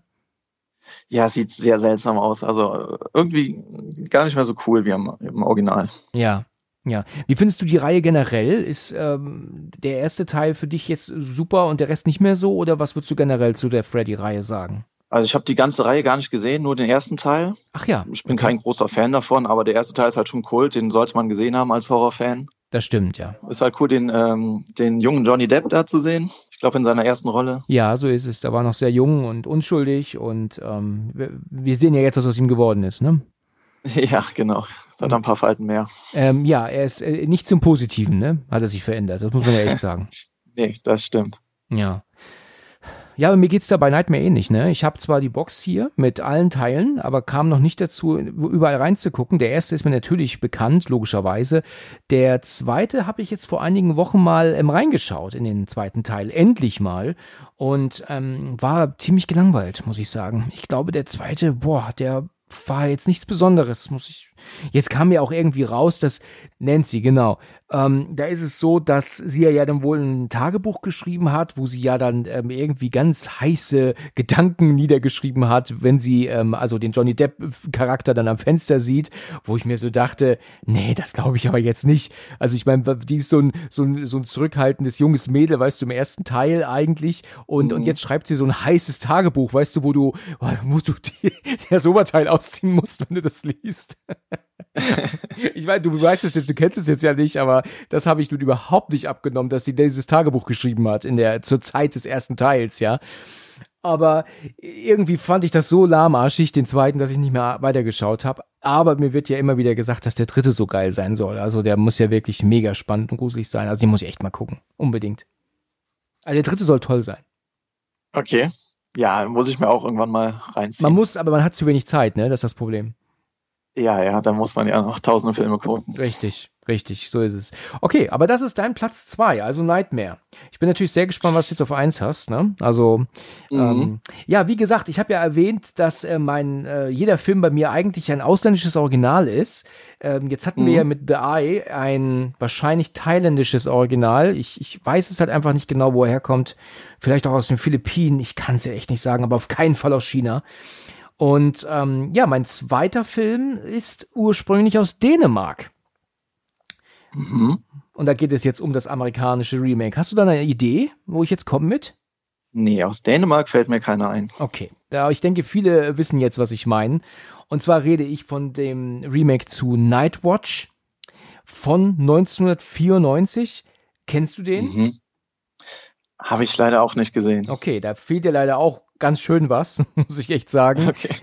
Ja, sieht sehr seltsam aus. Also äh, irgendwie gar nicht mehr so cool wie im, im Original. Ja, ja. Wie findest du die Reihe generell? Ist ähm, der erste Teil für dich jetzt super und der Rest nicht mehr so? Oder was würdest du generell zu der Freddy-Reihe sagen? Also ich habe die ganze Reihe gar nicht gesehen, nur den ersten Teil. Ach ja, Ich bin kein großer Fan davon, aber der erste Teil ist halt schon Kult, den sollte man gesehen haben als Horrorfan. das stimmt, ja. Ist halt cool, den, ähm, den jungen Johnny Depp da zu sehen. Ich glaube, in seiner ersten Rolle. Ja, so ist es. Da war noch sehr jung und unschuldig und ähm, wir, wir sehen ja jetzt, was aus ihm geworden ist, ne? Ja, genau. Da hat ein paar Falten mehr. Ähm, ja, er ist äh, nicht zum Positiven, ne? Hat er sich verändert. Das muss man ja echt sagen. Nee, das stimmt. Ja. Ja, aber mir geht's da bei Nightmare ähnlich, ne? Ich habe zwar die Box hier mit allen Teilen, aber kam noch nicht dazu, überall reinzugucken. Der erste ist mir natürlich bekannt, logischerweise. Der zweite habe ich jetzt vor einigen Wochen mal ähm, reingeschaut in den zweiten Teil, endlich mal. Und ähm, war ziemlich gelangweilt, muss ich sagen. Ich glaube, der zweite, boah, der war jetzt nichts Besonderes, muss ich. Jetzt kam mir auch irgendwie raus, dass Nancy, genau, ähm, da ist es so, dass sie ja dann wohl ein Tagebuch geschrieben hat, wo sie ja dann ähm, irgendwie ganz heiße Gedanken niedergeschrieben hat, wenn sie ähm, also den Johnny Depp Charakter dann am Fenster sieht, wo ich mir so dachte, nee, das glaube ich aber jetzt nicht. Also ich meine, die ist so ein, so ein so ein zurückhaltendes junges Mädel, weißt du, im ersten Teil eigentlich und und Mhm. jetzt schreibt sie so ein heißes Tagebuch, weißt du, wo du wo du die, das Oberteil ausziehen musst, wenn du das liest. Ich meine, du weißt es jetzt, du kennst es jetzt ja nicht, aber das habe ich nun überhaupt nicht abgenommen, dass sie dieses Tagebuch geschrieben hat in der zur Zeit des ersten Teils, ja. Aber irgendwie fand ich das so lahmarschig, den zweiten, dass ich nicht mehr weitergeschaut habe. Aber mir wird ja immer wieder gesagt, dass der dritte so geil sein soll. Also der muss ja wirklich mega spannend und gruselig sein. Also den muss ich echt mal gucken. Unbedingt. Also der dritte soll toll sein. Okay. Ja, muss ich mir auch irgendwann mal reinziehen. Man muss, aber man hat zu wenig Zeit, ne? Das ist das Problem. Ja, ja, da muss man ja noch tausende Filme gucken. Richtig, richtig, so ist es. Okay, aber das ist dein Platz zwei, also Nightmare. Ich bin natürlich sehr gespannt, was du jetzt auf eins hast. Ne? Also, Mhm. ähm, ja, wie gesagt, ich habe ja erwähnt, dass äh, mein äh, jeder Film bei mir eigentlich ein ausländisches Original ist. Ähm, jetzt hatten wir Mhm. ja mit The Eye ein wahrscheinlich thailändisches Original. Ich, ich weiß es halt einfach nicht genau, wo er herkommt. Vielleicht auch aus den Philippinen. Ich kann es ja echt nicht sagen, aber auf keinen Fall aus China. Und ähm, ja, mein zweiter Film ist ursprünglich aus Dänemark. Mhm. Und da geht es jetzt um das amerikanische Remake. Hast du da eine Idee, wo ich jetzt komme mit? Nee, aus Dänemark fällt mir keiner ein. Okay. Ja, ich denke, viele wissen jetzt, was ich meine. Und zwar rede ich von dem Remake zu Nightwatch von 1994. Kennst du den? Mhm. Habe ich leider auch nicht gesehen. Okay, da fehlt dir leider auch ganz schön was, muss ich echt sagen. Okay.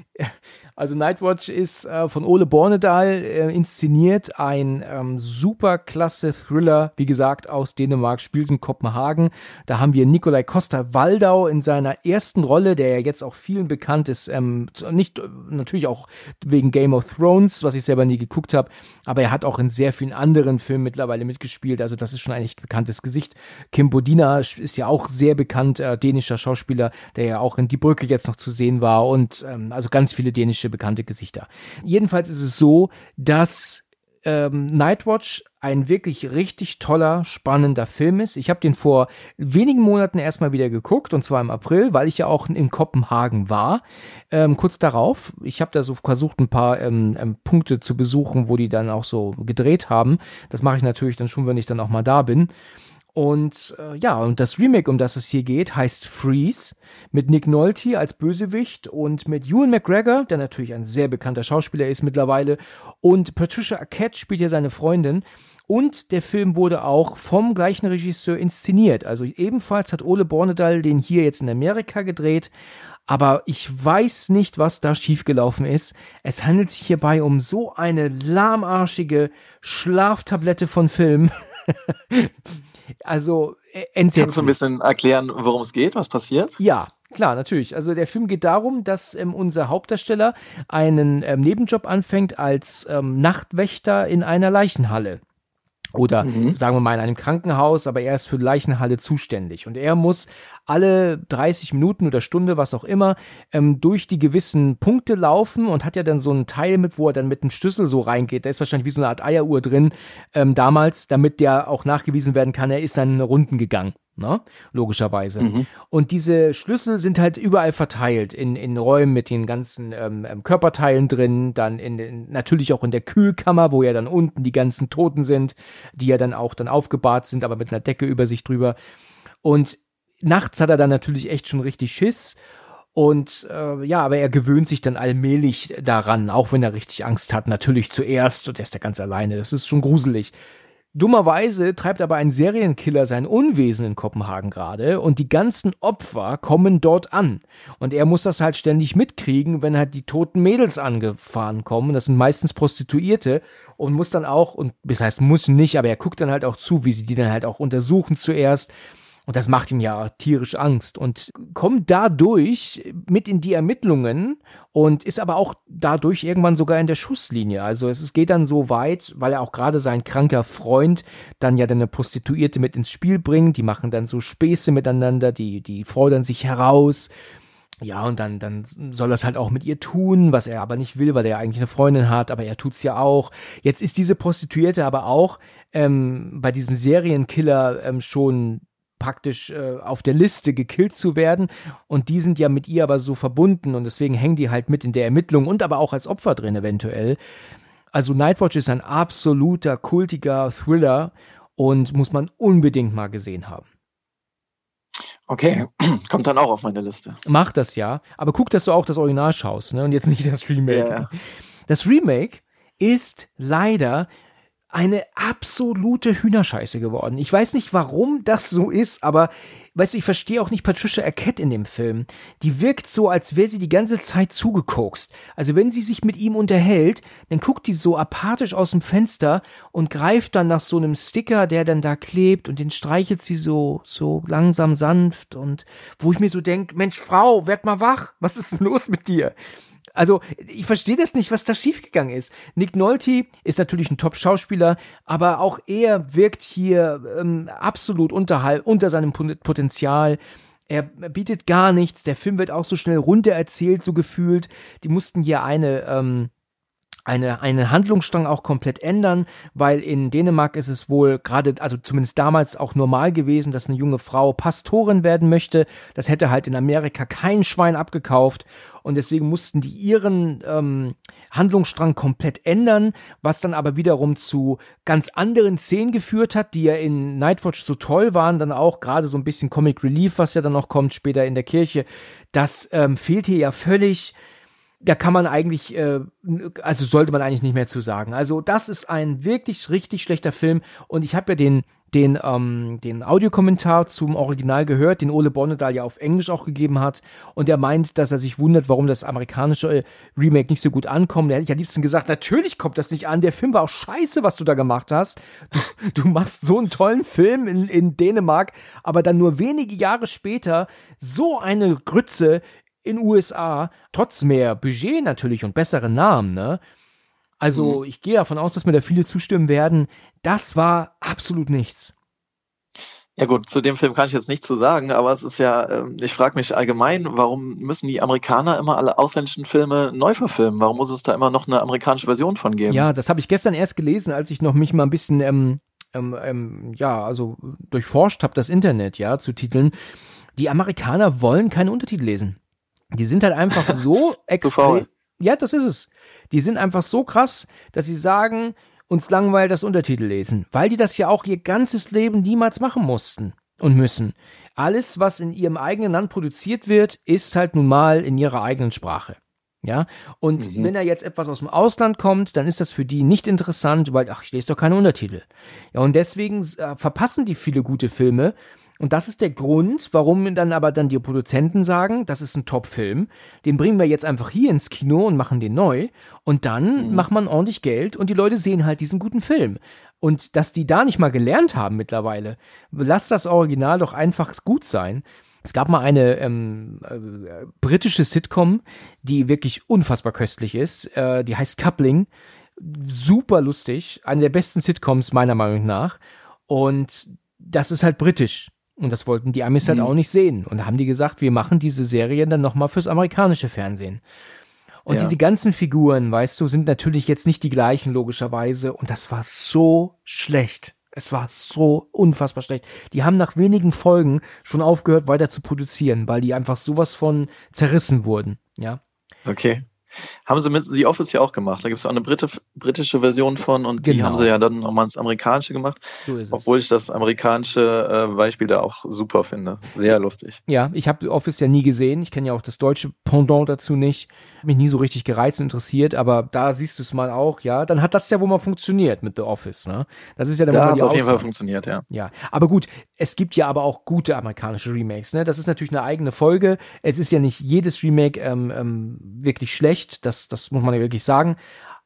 Also Nightwatch ist äh, von Ole Bornedal äh, inszeniert, ein ähm, super klasse Thriller, wie gesagt, aus Dänemark, spielt in Kopenhagen. Da haben wir Nikolai Costa-Waldau in seiner ersten Rolle, der ja jetzt auch vielen bekannt ist, ähm, nicht natürlich auch wegen Game of Thrones, was ich selber nie geguckt habe, aber er hat auch in sehr vielen anderen Filmen mittlerweile mitgespielt, also das ist schon ein echt bekanntes Gesicht. Kim Bodina ist ja auch sehr bekannt, äh, dänischer Schauspieler, der ja auch in Die Brücke jetzt noch zu sehen war und ähm, also ganz viele dänische bekannte Gesichter. Jedenfalls ist es so, dass ähm, Nightwatch ein wirklich richtig toller, spannender Film ist. Ich habe den vor wenigen Monaten erstmal wieder geguckt, und zwar im April, weil ich ja auch in Kopenhagen war. Ähm, kurz darauf, ich habe da so versucht, ein paar ähm, ähm, Punkte zu besuchen, wo die dann auch so gedreht haben. Das mache ich natürlich dann schon, wenn ich dann auch mal da bin. Und äh, ja, und das Remake, um das es hier geht, heißt Freeze mit Nick Nolte als Bösewicht und mit Ewan McGregor, der natürlich ein sehr bekannter Schauspieler ist mittlerweile, und Patricia Arquette spielt ja seine Freundin. Und der Film wurde auch vom gleichen Regisseur inszeniert. Also ebenfalls hat Ole Bornedal den hier jetzt in Amerika gedreht. Aber ich weiß nicht, was da schiefgelaufen ist. Es handelt sich hierbei um so eine lahmarschige Schlaftablette von Film. Also äh, entsetzlich. Kannst du ein bisschen erklären, worum es geht, was passiert? Ja, Klar, natürlich. Also der Film geht darum, dass ähm, unser Hauptdarsteller einen ähm, Nebenjob anfängt als ähm, Nachtwächter in einer Leichenhalle oder mhm. sagen wir mal in einem Krankenhaus, aber er ist für Leichenhalle zuständig und er muss alle 30 Minuten oder Stunde, was auch immer, ähm, durch die gewissen Punkte laufen und hat ja dann so ein Teil mit, wo er dann mit dem Schlüssel so reingeht. Da ist wahrscheinlich wie so eine Art Eieruhr drin ähm, damals, damit der auch nachgewiesen werden kann, er ist seine Runden gegangen ne? logischerweise. Mhm. Und diese Schlüssel sind halt überall verteilt, in, in Räumen mit den ganzen ähm, ähm, Körperteilen drin, dann in, in, natürlich auch in der Kühlkammer, wo ja dann unten die ganzen Toten sind, die ja dann auch dann aufgebahrt sind, aber mit einer Decke über sich drüber. Und nachts hat er dann natürlich echt schon richtig Schiss. Und äh, ja, aber er gewöhnt sich dann allmählich daran, auch wenn er richtig Angst hat. Natürlich zuerst und er ist ja ganz alleine. Das ist schon gruselig. Dummerweise treibt aber ein Serienkiller sein Unwesen in Kopenhagen gerade und die ganzen Opfer kommen dort an. Und er muss das halt ständig mitkriegen, wenn halt die toten Mädels angefahren kommen. Das sind meistens Prostituierte und muss dann auch, und das heißt muss nicht, aber er guckt dann halt auch zu, wie sie die dann halt auch untersuchen zuerst und das macht ihm ja tierisch Angst und kommt dadurch mit in die Ermittlungen und ist aber auch dadurch irgendwann sogar in der Schusslinie. Also es geht dann so weit, weil er auch gerade sein kranker Freund dann ja dann eine Prostituierte mit ins Spiel bringt. Die machen dann so Späße miteinander, die, die fordern sich heraus. Ja, und dann, dann soll das halt auch mit ihr tun, was er aber nicht will, weil er eigentlich eine Freundin hat, aber er tut's ja auch. Jetzt ist diese Prostituierte aber auch ähm, bei diesem Serienkiller ähm, schon praktisch äh, auf der Liste gekillt zu werden und die sind ja mit ihr aber so verbunden und deswegen hängen die halt mit in der Ermittlung und aber auch als Opfer drin eventuell. Also Nightwatch ist ein absoluter kultiger Thriller und muss man unbedingt mal gesehen haben. Okay, kommt dann auch auf meine Liste. Mach das ja, aber guck, dass du auch das Original schaust, ne? Und jetzt nicht das Remake. Yeah. Das Remake ist leider eine absolute Hühnerscheiße geworden. Ich weiß nicht, warum das so ist, aber weißt du, ich verstehe auch nicht Patricia Arquette in dem Film. Die wirkt so, als wäre sie die ganze Zeit zugekokst. Also wenn sie sich mit ihm unterhält, dann guckt die so apathisch aus dem Fenster und greift dann nach so einem Sticker, der dann da klebt und den streichelt sie so, so langsam sanft und wo ich mir so denke, Mensch, Frau, werd mal wach. Was ist denn los mit dir? Also, ich verstehe das nicht, was da schiefgegangen ist. Nick Nolte ist natürlich ein Top-Schauspieler, aber auch er wirkt hier ähm, absolut unterhalb, unter seinem Potenzial. Er bietet gar nichts. Der Film wird auch so schnell runter erzählt, so gefühlt. Die mussten hier eine ähm, eine, eine Handlungsstrang auch komplett ändern, weil in Dänemark ist es wohl gerade, also zumindest damals auch normal gewesen, dass eine junge Frau Pastorin werden möchte. Das hätte halt in Amerika kein Schwein abgekauft und deswegen mussten die ihren ähm, Handlungsstrang komplett ändern, was dann aber wiederum zu ganz anderen Szenen geführt hat, die ja in Nightwatch so toll waren, dann auch gerade so ein bisschen Comic Relief, was ja dann noch kommt später in der Kirche. Das ähm, fehlt hier ja völlig da kann man eigentlich, äh, also sollte man eigentlich nicht mehr zu sagen. Also das ist ein wirklich richtig schlechter Film und ich habe ja den den, ähm, den Audiokommentar zum Original gehört, den Ole Bonnedahl ja auf Englisch auch gegeben hat. Und er meint, dass er sich wundert, warum das amerikanische äh, Remake nicht so gut ankommt. Da hätte ich am liebsten gesagt, natürlich kommt das nicht an. Der Film war auch scheiße, was du da gemacht hast. Du, du machst so einen tollen Film in, in Dänemark, aber dann nur wenige Jahre später so eine Grütze in USA, trotz mehr Budget natürlich und besseren Namen, ne? Also mhm. ich gehe davon aus, dass mir da viele zustimmen werden. Das war absolut nichts. Ja gut, zu dem Film kann ich jetzt nichts zu sagen, aber es ist ja, ähm, ich frage mich allgemein, warum müssen die Amerikaner immer alle ausländischen Filme neu verfilmen? Warum muss es da immer noch eine amerikanische Version von geben? Ja, das habe ich gestern erst gelesen, als ich noch mich mal ein bisschen, ähm, ähm, ähm ja, also durchforscht habe, das Internet, ja, zu Titeln. Die Amerikaner wollen keine Untertitel lesen. Die sind halt einfach so extrem. ja, das ist es. Die sind einfach so krass, dass sie sagen, uns langweilt das Untertitel lesen, weil die das ja auch ihr ganzes Leben niemals machen mussten und müssen. Alles, was in ihrem eigenen Land produziert wird, ist halt nun mal in ihrer eigenen Sprache. Ja, und mhm. wenn da jetzt etwas aus dem Ausland kommt, dann ist das für die nicht interessant, weil, ach, ich lese doch keine Untertitel. Ja, und deswegen äh, verpassen die viele gute Filme, und das ist der Grund, warum dann aber dann die Produzenten sagen, das ist ein Top-Film, den bringen wir jetzt einfach hier ins Kino und machen den neu. Und dann mhm. macht man ordentlich Geld und die Leute sehen halt diesen guten Film. Und dass die da nicht mal gelernt haben mittlerweile, lass das Original doch einfach gut sein. Es gab mal eine ähm, äh, britische Sitcom, die wirklich unfassbar köstlich ist. Äh, die heißt Coupling. Super lustig. Eine der besten Sitcoms meiner Meinung nach. Und das ist halt britisch. Und das wollten die Amis halt mhm. auch nicht sehen. Und da haben die gesagt, wir machen diese Serien dann nochmal fürs amerikanische Fernsehen. Und ja. diese ganzen Figuren, weißt du, sind natürlich jetzt nicht die gleichen, logischerweise. Und das war so schlecht. Es war so unfassbar schlecht. Die haben nach wenigen Folgen schon aufgehört, weiter zu produzieren, weil die einfach sowas von zerrissen wurden. Ja. Okay. Haben sie mit The Office ja auch gemacht. Da gibt es auch eine Brit britische Version von und die genau. haben sie ja dann nochmal ins Amerikanische gemacht. So ist es. Obwohl ich das amerikanische äh, Beispiel da auch super finde. Sehr lustig. Ja, ich habe The Office ja nie gesehen. Ich kenne ja auch das deutsche Pendant dazu nicht mich nie so richtig gereizt und interessiert, aber da siehst du es mal auch, ja. Dann hat das ja wohl mal funktioniert mit The Office, ne? Das ist ja dann da hat auf jeden Fall funktioniert, ja. Ja, aber gut, es gibt ja aber auch gute amerikanische Remakes, ne? Das ist natürlich eine eigene Folge. Es ist ja nicht jedes Remake ähm, ähm, wirklich schlecht, das, das muss man ja wirklich sagen.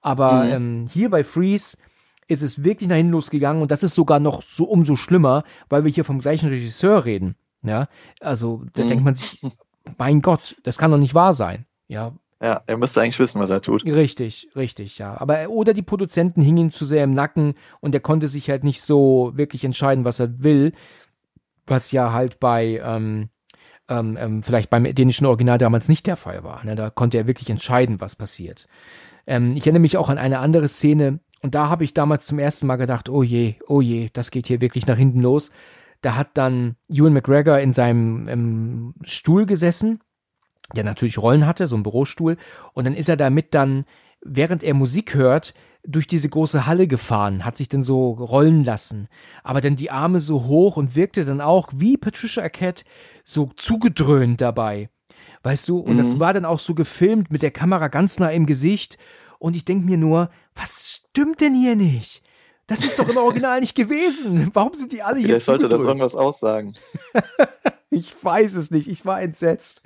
Aber mhm. ähm, hier bei Freeze ist es wirklich nach hinten losgegangen und das ist sogar noch so umso schlimmer, weil wir hier vom gleichen Regisseur reden. Ja, also da mhm. denkt man sich, mein Gott, das kann doch nicht wahr sein. Ja, ja, er müsste eigentlich wissen, was er tut. Richtig, richtig, ja. Aber oder die Produzenten hingen ihm zu sehr im Nacken und er konnte sich halt nicht so wirklich entscheiden, was er will. Was ja halt bei, ähm, ähm, ähm, vielleicht beim dänischen Original damals nicht der Fall war. Ne? Da konnte er wirklich entscheiden, was passiert. Ähm, ich erinnere mich auch an eine andere Szene und da habe ich damals zum ersten Mal gedacht, oh je, oh je, das geht hier wirklich nach hinten los. Da hat dann Ewan McGregor in seinem ähm, Stuhl gesessen der natürlich Rollen hatte, so ein Bürostuhl. Und dann ist er damit dann, während er Musik hört, durch diese große Halle gefahren, hat sich dann so rollen lassen, aber dann die Arme so hoch und wirkte dann auch wie Patricia Arquette so zugedröhnt dabei. Weißt du, und mhm. das war dann auch so gefilmt mit der Kamera ganz nah im Gesicht und ich denke mir nur, was stimmt denn hier nicht? Das ist doch im Original nicht gewesen. Warum sind die alle hier? Vielleicht sollte das irgendwas aussagen. ich weiß es nicht. Ich war entsetzt.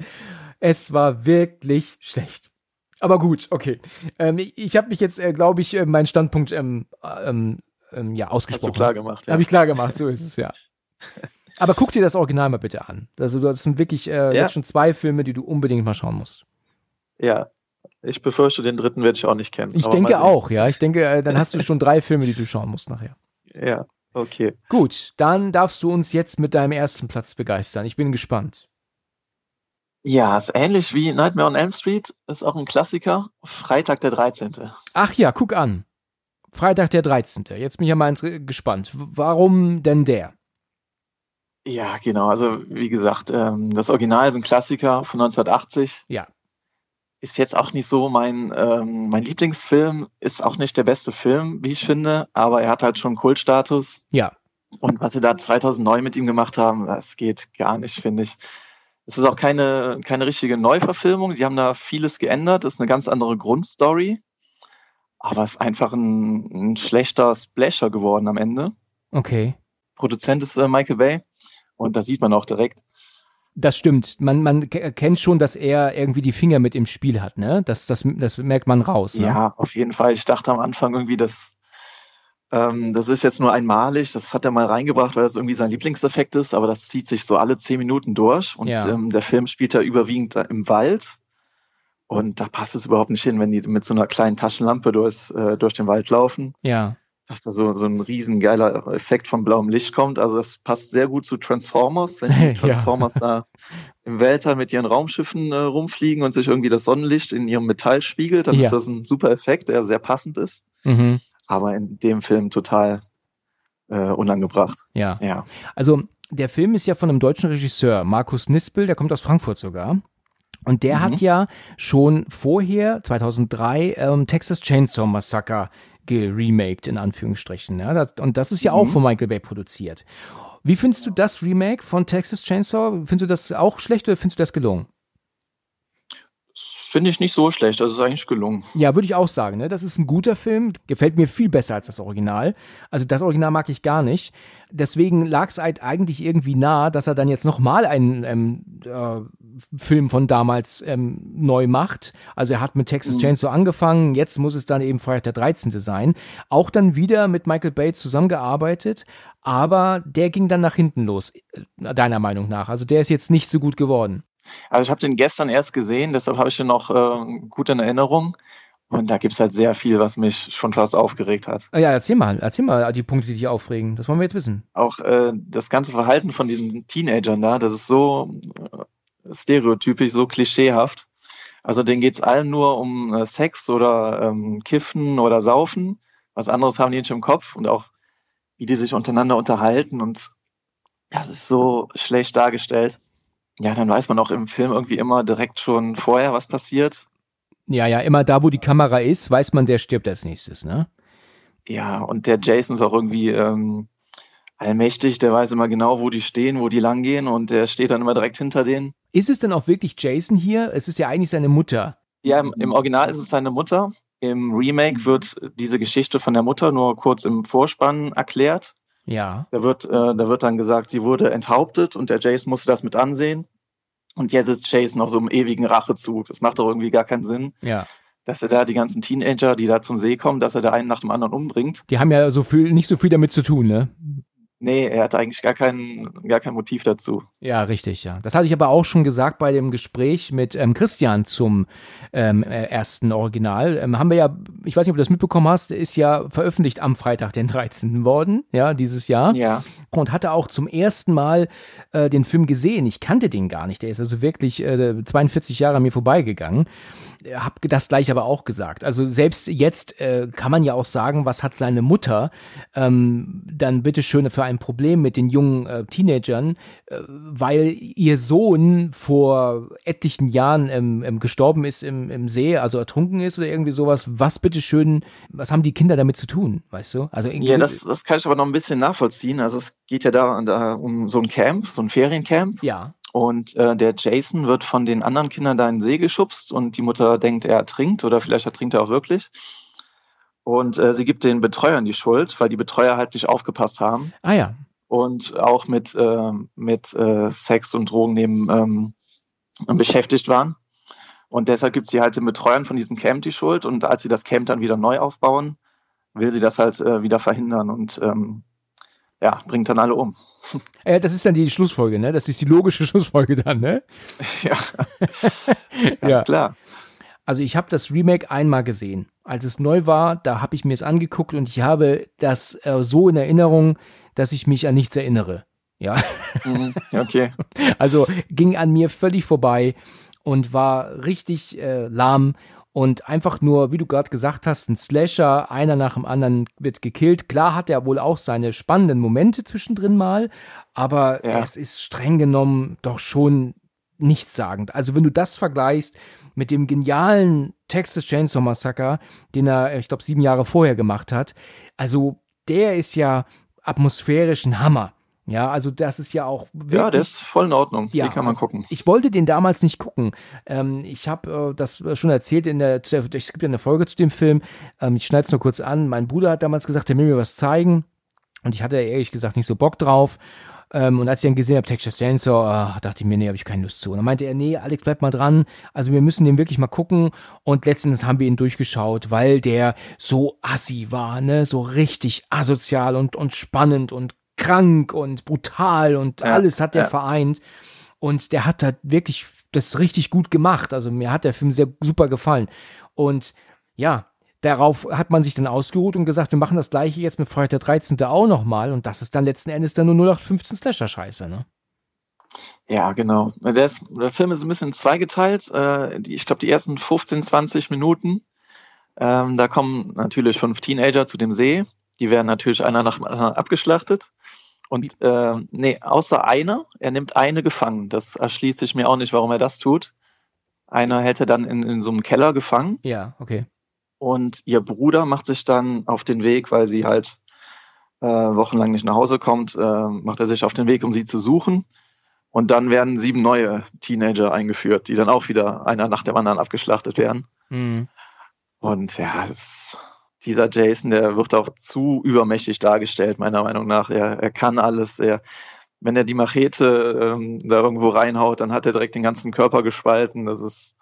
Es war wirklich schlecht. Aber gut, okay. Ähm, ich habe mich jetzt, äh, glaube ich, äh, meinen Standpunkt ähm, ähm, ähm, ja ausgesprochen. Hast du klar gemacht, ja. Habe ich klar gemacht, so ist es, ja. Aber guck dir das Original mal bitte an. Also das sind wirklich äh, ja. jetzt schon zwei Filme, die du unbedingt mal schauen musst. Ja, ich befürchte, den dritten werde ich auch nicht kennen. Ich denke auch, ja. Ich denke, äh, dann hast du schon drei Filme, die du schauen musst nachher. Ja, okay. Gut, dann darfst du uns jetzt mit deinem ersten Platz begeistern. Ich bin gespannt. Ja, ist ähnlich wie Nightmare on Elm Street, ist auch ein Klassiker. Freitag der 13. Ach ja, guck an. Freitag der 13. Jetzt bin ich ja mal gespannt. Warum denn der? Ja, genau. Also, wie gesagt, ähm, das Original ist ein Klassiker von 1980. Ja. Ist jetzt auch nicht so mein, ähm, mein Lieblingsfilm, ist auch nicht der beste Film, wie ich finde, aber er hat halt schon Kultstatus. Ja. Und was sie da 2009 mit ihm gemacht haben, das geht gar nicht, finde ich Es ist auch keine, keine richtige Neuverfilmung. Sie haben da vieles geändert. Es ist eine ganz andere Grundstory. Aber es ist einfach ein, ein schlechter Splasher geworden am Ende. Okay. Produzent ist äh, Michael Bay. Und da sieht man auch direkt. Das stimmt. Man, man kennt schon, dass er irgendwie die Finger mit im Spiel hat, ne? Das, das, das merkt man raus. Ne? Ja, auf jeden Fall. Ich dachte am Anfang irgendwie, dass ähm, das ist jetzt nur einmalig, das hat er mal reingebracht, weil das irgendwie sein Lieblingseffekt ist, aber das zieht sich so alle zehn Minuten durch und Ja. ähm, der Film spielt ja überwiegend da im Wald und da passt es überhaupt nicht hin, wenn die mit so einer kleinen Taschenlampe durchs, äh, durch den Wald laufen, Ja. dass da so, so ein riesen geiler Effekt von blauem Licht kommt. Also das passt sehr gut zu Transformers, wenn Ja. die Transformers da im Weltall mit ihren Raumschiffen äh, rumfliegen und sich irgendwie das Sonnenlicht in ihrem Metall spiegelt, dann Ja. ist das ein super Effekt, der sehr passend ist Mhm. Aber in dem Film total äh, unangebracht. Ja. Ja. Also der Film ist ja von einem deutschen Regisseur, Markus Nispel, der kommt aus Frankfurt sogar. Und der Mhm. hat ja schon vorher, 2003, ähm, Texas Chainsaw Massacre geremaked, in Anführungsstrichen. Ja? Das, und das ist ja auch Mhm. von Michael Bay produziert. Wie findest du das Remake von Texas Chainsaw? Findest du das auch schlecht oder findest du das gelungen? Finde ich nicht so schlecht, das ist eigentlich gelungen. Ja, würde ich auch sagen. Ne? Das ist ein guter Film, gefällt mir viel besser als das Original. Also das Original mag ich gar nicht. Deswegen lag es halt eigentlich irgendwie nah, dass er dann jetzt nochmal einen ähm, äh, Film von damals ähm, neu macht. Also er hat mit Texas Mhm. Chainsaw angefangen, jetzt muss es dann eben Freitag der 13. sein. Auch dann wieder mit Michael Bay zusammengearbeitet, aber der ging dann nach hinten los, äh, deiner Meinung nach. Also der ist jetzt nicht so gut geworden. Also ich habe den gestern erst gesehen, deshalb habe ich den noch äh, gut in Erinnerung. Und da gibt's halt sehr viel, was mich schon fast aufgeregt hat. Ah Ja, erzähl mal, erzähl mal die Punkte, die dich aufregen. Das wollen wir jetzt wissen. Auch äh, das ganze Verhalten von diesen Teenagern da, das ist so äh, stereotypisch, so klischeehaft. Also denen geht's allen nur um äh, Sex oder ähm, Kiffen oder Saufen. Was anderes haben die nicht im Kopf und auch wie die sich untereinander unterhalten und das ist so schlecht dargestellt. Ja, dann weiß man auch im Film irgendwie immer direkt schon vorher, was passiert. Ja, ja, immer da, wo die Kamera ist, weiß man, der stirbt als nächstes, ne? Ja, und der Jason ist auch irgendwie ähm, allmächtig, der weiß immer genau, wo die stehen, wo die langgehen und der steht dann immer direkt hinter denen. Ist es denn auch wirklich Jason hier? Es ist ja eigentlich seine Mutter. Ja, im, im Original ist es seine Mutter. Im Remake wird diese Geschichte von der Mutter nur kurz im Vorspann erklärt. Ja. Da wird, äh, da wird dann gesagt, sie wurde enthauptet und der Jason musste das mit ansehen. Und jetzt ist Jason auf so einem ewigen Rachezug. Das macht doch irgendwie gar keinen Sinn, Ja. dass er da die ganzen Teenager, die da zum See kommen, dass er da einen nach dem anderen umbringt. Die haben ja so viel, nicht so viel damit zu tun, ne? Nee, er hat eigentlich gar kein, gar kein Motiv dazu. Ja, richtig, ja. Das hatte ich aber auch schon gesagt bei dem Gespräch mit ähm, Christian zum ähm, äh, ersten Original. Ähm, haben wir ja, ich weiß nicht, ob du das mitbekommen hast, ist ja veröffentlicht am Freitag, den 13. worden, ja, dieses Jahr. Ja. und hatte auch zum ersten Mal äh, den Film gesehen. Ich kannte den gar nicht. Der ist also wirklich äh, 42 Jahre an mir vorbeigegangen. Äh, Hab das gleich aber auch gesagt. Also selbst jetzt äh, kann man ja auch sagen, was hat seine Mutter ähm, dann bitteschön für ein Problem mit den jungen äh, Teenagern, äh, weil ihr Sohn vor etlichen Jahren ähm, ähm, gestorben ist im, im See, also ertrunken ist oder irgendwie sowas. Was bitteschön, was haben die Kinder damit zu tun, weißt du? Also irgendwie- Ja, das, das kann ich aber noch ein bisschen nachvollziehen. Also es geht ja da, da um so ein Camp, so ein Feriencamp. ja, Und äh, der Jason wird von den anderen Kindern da in den See geschubst und die Mutter denkt, er ertrinkt oder vielleicht ertrinkt er auch wirklich. Und äh, sie gibt den Betreuern die Schuld, weil die Betreuer halt nicht aufgepasst haben ah ja, und auch mit, äh, mit äh, Sex und Drogen neben, ähm, beschäftigt waren. Und deshalb gibt sie halt den Betreuern von diesem Camp die Schuld. Und als sie das Camp dann wieder neu aufbauen, will sie das halt äh, wieder verhindern und ähm, ja, bringt dann alle um. Äh, das ist dann die Schlussfolge, ne? Das ist die logische Schlussfolge dann, ne? ja, ganz Ja. klar. Also ich habe das Remake einmal gesehen. Als es neu war, da habe ich mir es angeguckt und ich habe das äh, so in Erinnerung, dass ich mich an nichts erinnere. Ja, Mhm, okay. also ging an mir völlig vorbei und war richtig äh, lahm und einfach nur, wie du gerade gesagt hast, ein Slasher, einer nach dem anderen wird gekillt. Klar hat er wohl auch seine spannenden Momente zwischendrin mal, aber Ja. es ist streng genommen doch schon nichtssagend. Also wenn du das vergleichst mit dem genialen Texas Chainsaw Massacre, den er, ich glaube, sieben Jahre vorher gemacht hat, also der ist ja atmosphärisch ein Hammer. Ja, also das ist ja auch wirklich, Ja, der ist voll in Ordnung. Ja, den kann man also gucken. Ich wollte den damals nicht gucken. Ähm, ich habe äh, das schon erzählt in der, es gibt ja eine Folge zu dem Film. Ähm, ich schneide es nur kurz an. Mein Bruder hat damals gesagt, er will mir was zeigen. Und ich hatte ehrlich gesagt nicht so Bock drauf. Ähm, und als ich dann gesehen habe, Texas Chainsaw, äh, dachte ich mir, nee, habe ich keine Lust zu. Und dann meinte er, nee, Alex, bleib mal dran. Also wir müssen den wirklich mal gucken. Und letztendlich haben wir ihn durchgeschaut, weil der so assi war, ne, so richtig asozial und, und spannend und krank und brutal und ja, alles hat er ja. vereint. Und der hat halt wirklich das richtig gut gemacht. Also mir hat der Film sehr super gefallen. Und ja, Darauf hat man sich dann ausgeruht und gesagt, wir machen das gleiche jetzt mit Freitag der 13. auch nochmal und das ist dann letzten Endes dann nur 0815 Slasher-Scheiße, ne? Ja, genau. Der, ist, der, Film ist ein bisschen zweigeteilt. Äh, die, ich glaube, die ersten 15, 20 Minuten, ähm, da kommen natürlich fünf Teenager zu dem See. Die werden natürlich einer nach dem anderen abgeschlachtet. Und äh, nee, außer einer, er nimmt eine gefangen. Das erschließt sich mir auch nicht, warum er das tut. Einer hätte dann in, in so einem Keller gefangen. Ja, okay. Und ihr Bruder macht sich dann auf den Weg, weil sie halt äh, wochenlang nicht nach Hause kommt, äh, macht er sich auf den Weg, um sie zu suchen. Und dann werden sieben neue Teenager eingeführt, die dann auch wieder einer nach dem anderen abgeschlachtet werden. Mhm. Und ja, es, dieser Jason, der wird auch zu übermächtig dargestellt, meiner Meinung nach. Er, er kann alles. Er, wenn er die Machete ähm, da irgendwo reinhaut, dann hat er direkt den ganzen Körper gespalten. Das ist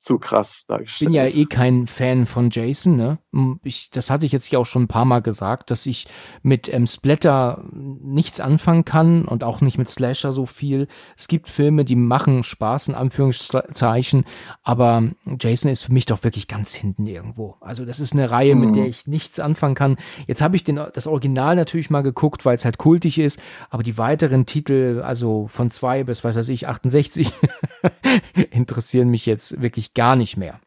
zu krass dargestellt. Ich bin ja eh kein Fan von Jason, ne? Ich, das hatte ich jetzt ja auch schon ein paar Mal gesagt, dass ich mit ähm, Splatter nichts anfangen kann und auch nicht mit Slasher so viel. Es gibt Filme, die machen Spaß in Anführungszeichen, aber Jason ist für mich doch wirklich ganz hinten irgendwo. Also das ist eine Reihe, mhm. mit der ich nichts anfangen kann. Jetzt habe ich den, das Original natürlich mal geguckt, weil es halt kultig ist, aber die weiteren Titel, also von zwei bis, was weiß ich, 68, interessieren mich jetzt wirklich gar nicht mehr.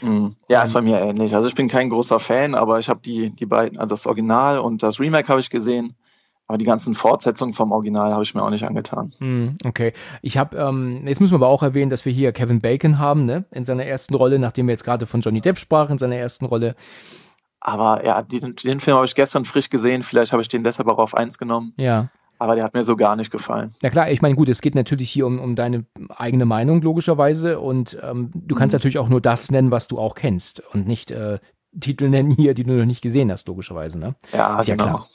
Mhm. Ja, ist ähm, bei mir ähnlich. Also ich bin kein großer Fan, aber ich habe die, die beiden, also das Original und das Remake habe ich gesehen. Aber die ganzen Fortsetzungen vom Original habe ich mir auch nicht angetan. Hm, okay. Ich habe, ähm, jetzt müssen wir aber auch erwähnen, dass wir hier Kevin Bacon haben, ne? In seiner ersten Rolle, nachdem wir jetzt gerade von Johnny Depp sprachen, in seiner ersten Rolle. Aber ja, den, den Film habe ich gestern frisch gesehen. Vielleicht habe ich den deshalb auch auf eins genommen. Ja aber der hat mir so gar nicht gefallen. Na klar, ich meine, gut, es geht natürlich hier um, um deine eigene Meinung, logischerweise. Und ähm, du kannst mhm. natürlich auch nur das nennen, was du auch kennst und nicht äh, Titel nennen hier, die du noch nicht gesehen hast, logischerweise. Ne? Ja, ist genau. ja klar.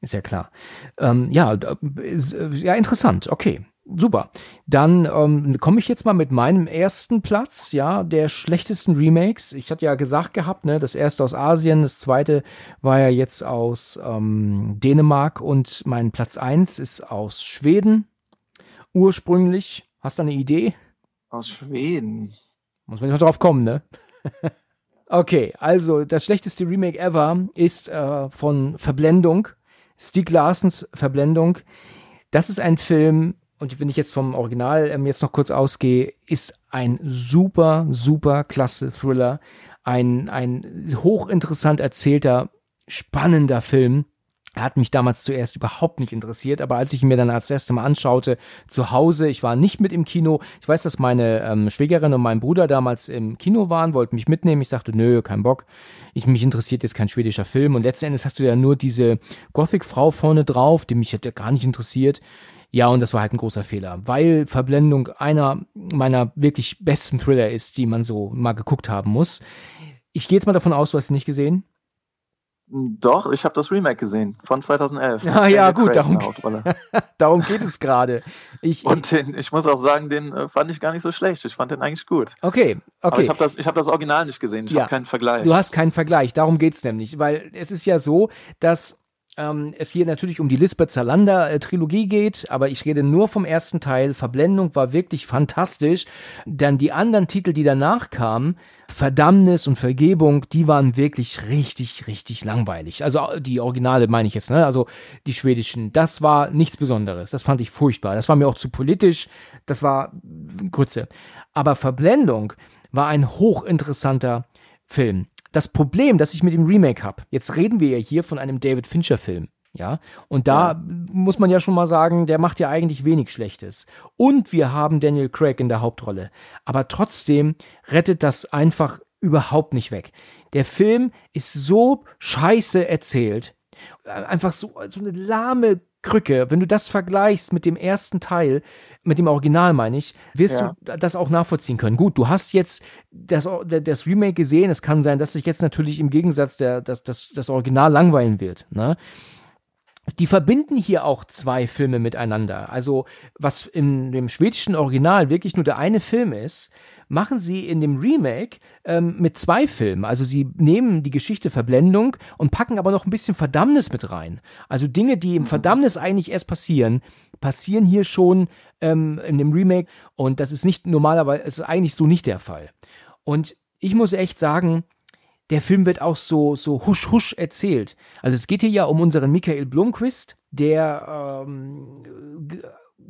Ist ja klar. Ähm, ja, ist, äh, ja, interessant. Okay. Super. Dann ähm, komme ich jetzt mal mit meinem ersten Platz, ja, der schlechtesten Remakes. Ich hatte ja gesagt gehabt, ne, das erste aus Asien, das zweite war ja jetzt aus ähm, Dänemark und mein Platz eins ist aus Schweden. Ursprünglich. Hast du eine Idee? Aus Schweden. Muss man nicht mal drauf kommen, ne? okay, also das schlechteste Remake ever ist äh, von Verblendung. Stieg Larsens Verblendung. Das ist ein Film, und wenn ich jetzt vom Original ähm, jetzt noch kurz ausgehe, ist ein super, super klasse Thriller. Ein, ein hochinteressant erzählter, spannender Film. Er hat mich damals zuerst überhaupt nicht interessiert, aber als ich ihn mir dann als erstes Mal anschaute, zu Hause, ich war nicht mit im Kino. Ich weiß, dass meine ähm, Schwägerin und mein Bruder damals im Kino waren, wollten mich mitnehmen. Ich sagte, nö, kein Bock. Ich, mich interessiert jetzt kein schwedischer Film. Und letzten Endes hast du ja nur diese Gothic-Frau vorne drauf, die mich hätte gar nicht interessiert. Ja, und das war halt ein großer Fehler, weil Verblendung einer meiner wirklich besten Thriller ist, die man so mal geguckt haben muss. Ich gehe jetzt mal davon aus, du hast ihn nicht gesehen. Doch, ich habe das Remake gesehen von 2011. Ah, ja, gut, darum, darum geht es gerade. Ich, und den, ich muss auch sagen, den äh, fand ich gar nicht so schlecht. Ich fand den eigentlich gut. Okay, okay. Aber ich habe das, hab das Original nicht gesehen. Ich ja. habe keinen Vergleich. Du hast keinen Vergleich. Darum geht's nämlich, weil es ist ja so, dass ähm, es hier natürlich um die Lisbeth Salander äh, Trilogie geht, aber ich rede nur vom ersten Teil. Verblendung war wirklich fantastisch. Dann die anderen Titel, die danach kamen, Verdammnis und Vergebung, die waren wirklich richtig, richtig langweilig. Also äh, die Originale meine ich jetzt, ne? Also die schwedischen, das war nichts Besonderes. Das fand ich furchtbar. Das war mir auch zu politisch. Das war kurze. Aber Verblendung war ein hochinteressanter Film das Problem, das ich mit dem Remake habe, jetzt reden wir ja hier von einem David Fincher-Film. Ja, und da ja. muss man ja schon mal sagen, der macht ja eigentlich wenig Schlechtes. Und wir haben Daniel Craig in der Hauptrolle. Aber trotzdem rettet das einfach überhaupt nicht weg. Der Film ist so scheiße erzählt. Einfach so, so eine lahme Krücke, wenn du das vergleichst mit dem ersten Teil, mit dem Original meine ich, wirst ja. du das auch nachvollziehen können. Gut, du hast jetzt das, das Remake gesehen, es kann sein, dass sich jetzt natürlich im Gegensatz der, das, das, das Original langweilen wird. Ne? die verbinden hier auch zwei Filme miteinander. Also, was in dem schwedischen Original wirklich nur der eine Film ist, machen sie in dem Remake ähm, mit zwei Filmen. Also sie nehmen die Geschichte Verblendung und packen aber noch ein bisschen Verdammnis mit rein. Also Dinge, die im mhm. Verdammnis eigentlich erst passieren, passieren hier schon ähm, in dem Remake und das ist nicht normalerweise, ist eigentlich so nicht der Fall. Und ich muss echt sagen, der Film wird auch so, so husch husch erzählt. Also es geht hier ja um unseren Michael Blomquist, der ähm,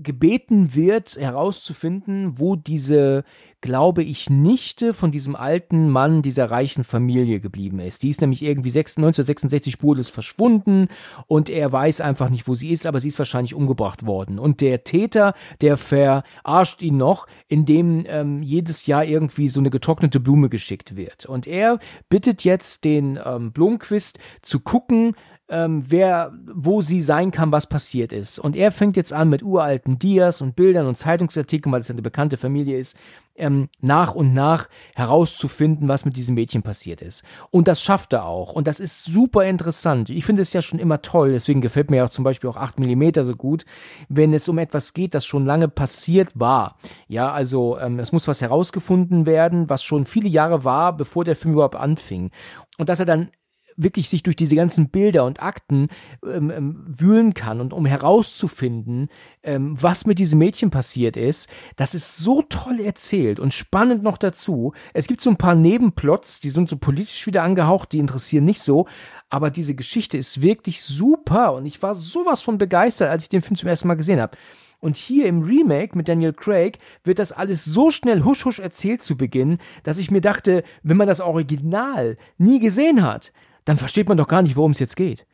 gebeten wird, herauszufinden, wo diese, glaube ich, Nichte von diesem alten Mann dieser reichen Familie geblieben ist. Die ist nämlich irgendwie 1966 spurlos verschwunden und er weiß einfach nicht, wo sie ist, aber sie ist wahrscheinlich umgebracht worden. Und der Täter, der verarscht ihn noch, indem ähm, jedes Jahr irgendwie so eine getrocknete Blume geschickt wird. Und er bittet jetzt den ähm, Blomquist zu gucken, ähm, wer, wo sie sein kann, was passiert ist. Und er fängt jetzt an mit uralten Dias und Bildern und Zeitungsartikeln, weil es eine bekannte Familie ist, ähm, nach und nach herauszufinden, was mit diesem Mädchen passiert ist. Und das schafft er auch. Und das ist super interessant. Ich finde es ja schon immer toll, deswegen gefällt mir auch zum Beispiel auch 8 mm so gut, wenn es um etwas geht, das schon lange passiert war. Ja, also ähm, es muss was herausgefunden werden, was schon viele Jahre war, bevor der Film überhaupt anfing. Und dass er dann wirklich sich durch diese ganzen Bilder und Akten ähm, ähm, wühlen kann und um herauszufinden, ähm, was mit diesem Mädchen passiert ist, das ist so toll erzählt und spannend noch dazu. Es gibt so ein paar Nebenplots, die sind so politisch wieder angehaucht, die interessieren nicht so, aber diese Geschichte ist wirklich super und ich war sowas von begeistert, als ich den Film zum ersten Mal gesehen habe. Und hier im Remake mit Daniel Craig wird das alles so schnell husch husch erzählt zu Beginn, dass ich mir dachte, wenn man das Original nie gesehen hat, dann versteht man doch gar nicht, worum es jetzt geht.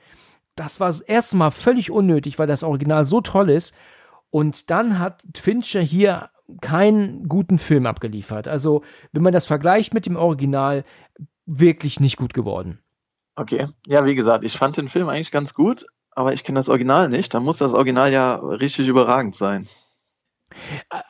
Das war das erste Mal völlig unnötig, weil das Original so toll ist. Und dann hat Fincher hier keinen guten Film abgeliefert. Also, wenn man das vergleicht mit dem Original, wirklich nicht gut geworden. Okay, ja, wie gesagt, ich fand den Film eigentlich ganz gut, aber ich kenne das Original nicht. Da muss das Original ja richtig überragend sein.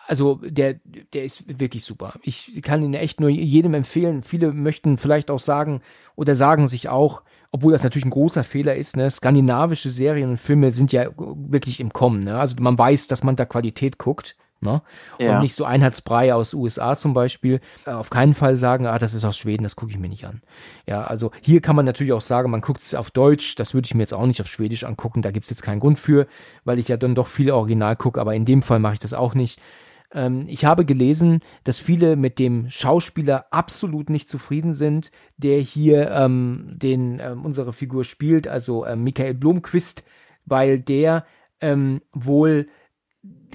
Also der, der ist wirklich super. Ich kann ihn echt nur jedem empfehlen. Viele möchten vielleicht auch sagen oder sagen sich auch, obwohl das natürlich ein großer Fehler ist, ne, skandinavische Serien und Filme sind ja wirklich im Kommen. Ne? Also man weiß, dass man da Qualität guckt. Ne? Ja. Und nicht so Einheitsbrei aus USA zum Beispiel. Äh, auf keinen Fall sagen, ah, das ist aus Schweden, das gucke ich mir nicht an. Ja, also hier kann man natürlich auch sagen, man guckt es auf Deutsch, das würde ich mir jetzt auch nicht auf Schwedisch angucken, da gibt es jetzt keinen Grund für, weil ich ja dann doch viel Original gucke, aber in dem Fall mache ich das auch nicht. Ähm, ich habe gelesen, dass viele mit dem Schauspieler absolut nicht zufrieden sind, der hier ähm, den ähm, unsere Figur spielt, also ähm, Michael Blomquist, weil der ähm, wohl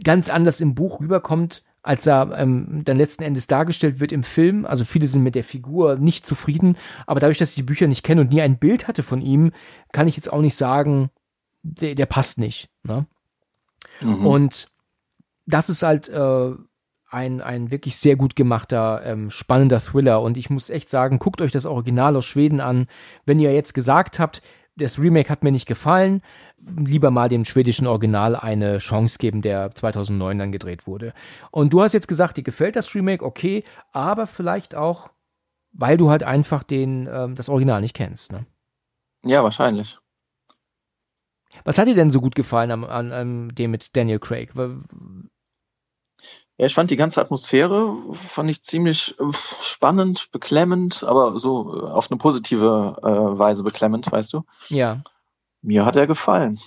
ganz anders im Buch rüberkommt, als er ähm, dann letzten Endes dargestellt wird im Film. Also viele sind mit der Figur nicht zufrieden, aber dadurch, dass ich die Bücher nicht kenne und nie ein Bild hatte von ihm, kann ich jetzt auch nicht sagen, der, der passt nicht. Ne? Mhm. Und das ist halt äh, ein, ein wirklich sehr gut gemachter, ähm, spannender Thriller. Und ich muss echt sagen, guckt euch das Original aus Schweden an. Wenn ihr jetzt gesagt habt, das Remake hat mir nicht gefallen, lieber mal dem schwedischen Original eine Chance geben, der 2009 dann gedreht wurde. Und du hast jetzt gesagt, dir gefällt das Remake, okay, aber vielleicht auch, weil du halt einfach den, ähm, das Original nicht kennst, ne? Ja, wahrscheinlich. Was hat dir denn so gut gefallen an, an, an dem mit Daniel Craig? Ja, ich fand die ganze Atmosphäre, fand ich ziemlich äh, spannend, beklemmend, aber so äh, auf eine positive äh, Weise beklemmend, weißt du? Ja. Mir hat er gefallen.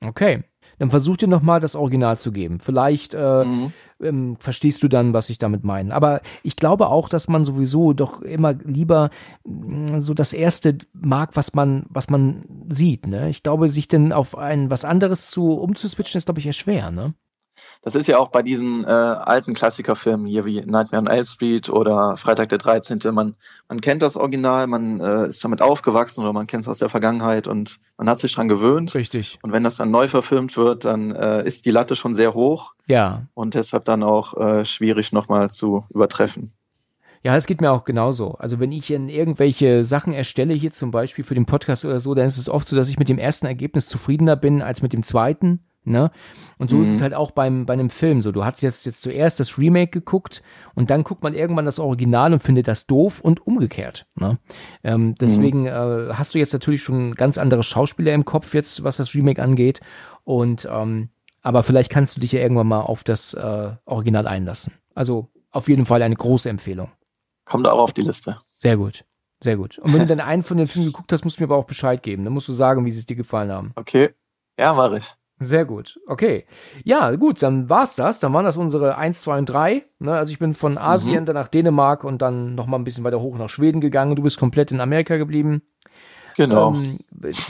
Okay. Dann versuch dir nochmal das Original zu geben. Vielleicht äh, mhm. ähm, verstehst du dann, was ich damit meine. Aber ich glaube auch, dass man sowieso doch immer lieber mh, mm, so das erste mag, was man, was man sieht. Ne? Ich glaube, sich denn auf ein was anderes zu umzuswitchen, ist, glaube ich, eher schwer, ne? Das ist ja auch bei diesen äh, alten Klassikerfilmen hier wie Nightmare on Elm Street oder Freitag der 13. Man, man kennt das Original, man äh, ist damit aufgewachsen oder man kennt es aus der Vergangenheit und man hat sich dran gewöhnt. Richtig. Und wenn das dann neu verfilmt wird, dann äh, ist die Latte schon sehr hoch. Ja. Und deshalb dann auch äh, schwierig nochmal zu übertreffen. Ja, es geht mir auch genauso. Also wenn ich in irgendwelche Sachen erstelle, hier zum Beispiel für den Podcast oder so, dann ist es oft so, dass ich mit dem ersten Ergebnis zufriedener bin als mit dem zweiten. Ne? Und so mhm. ist es halt auch beim, bei einem Film so. Du hast jetzt, jetzt zuerst das Remake geguckt und dann guckt man irgendwann das Original und findet das doof und umgekehrt. Ne? Ähm, deswegen mhm. äh, hast du jetzt natürlich schon ganz andere Schauspieler im Kopf jetzt, was das Remake angeht. Und ähm, aber vielleicht kannst du dich ja irgendwann mal auf das äh, Original einlassen. Also auf jeden Fall eine große Empfehlung. Kommt auch auf die Liste. Sehr gut. Sehr gut. Und wenn du dann einen von den Filmen geguckt hast, musst du mir aber auch Bescheid geben. Dann musst du sagen, wie sie es dir gefallen haben. Okay. Ja, mache ich. Sehr gut. Okay. Ja, gut, dann war's das. Dann waren das unsere 1, 2 und 3. Ne? Also ich bin von Asien mhm. dann nach Dänemark und dann nochmal ein bisschen weiter hoch nach Schweden gegangen. Du bist komplett in Amerika geblieben. Genau. Ähm,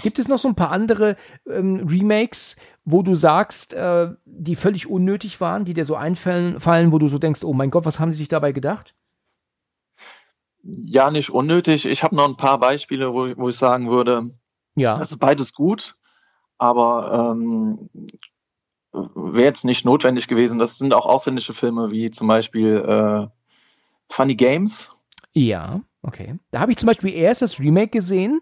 gibt es noch so ein paar andere ähm, Remakes, wo du sagst, äh, die völlig unnötig waren, die dir so einfallen, fallen, wo du so denkst, oh mein Gott, was haben die sich dabei gedacht? Ja, nicht unnötig. Ich habe noch ein paar Beispiele, wo, wo ich sagen würde, ja. ist beides gut, aber ähm, wäre jetzt nicht notwendig gewesen. Das sind auch ausländische Filme, wie zum Beispiel äh, Funny Games. Ja, okay. Da habe ich zum Beispiel erst das Remake gesehen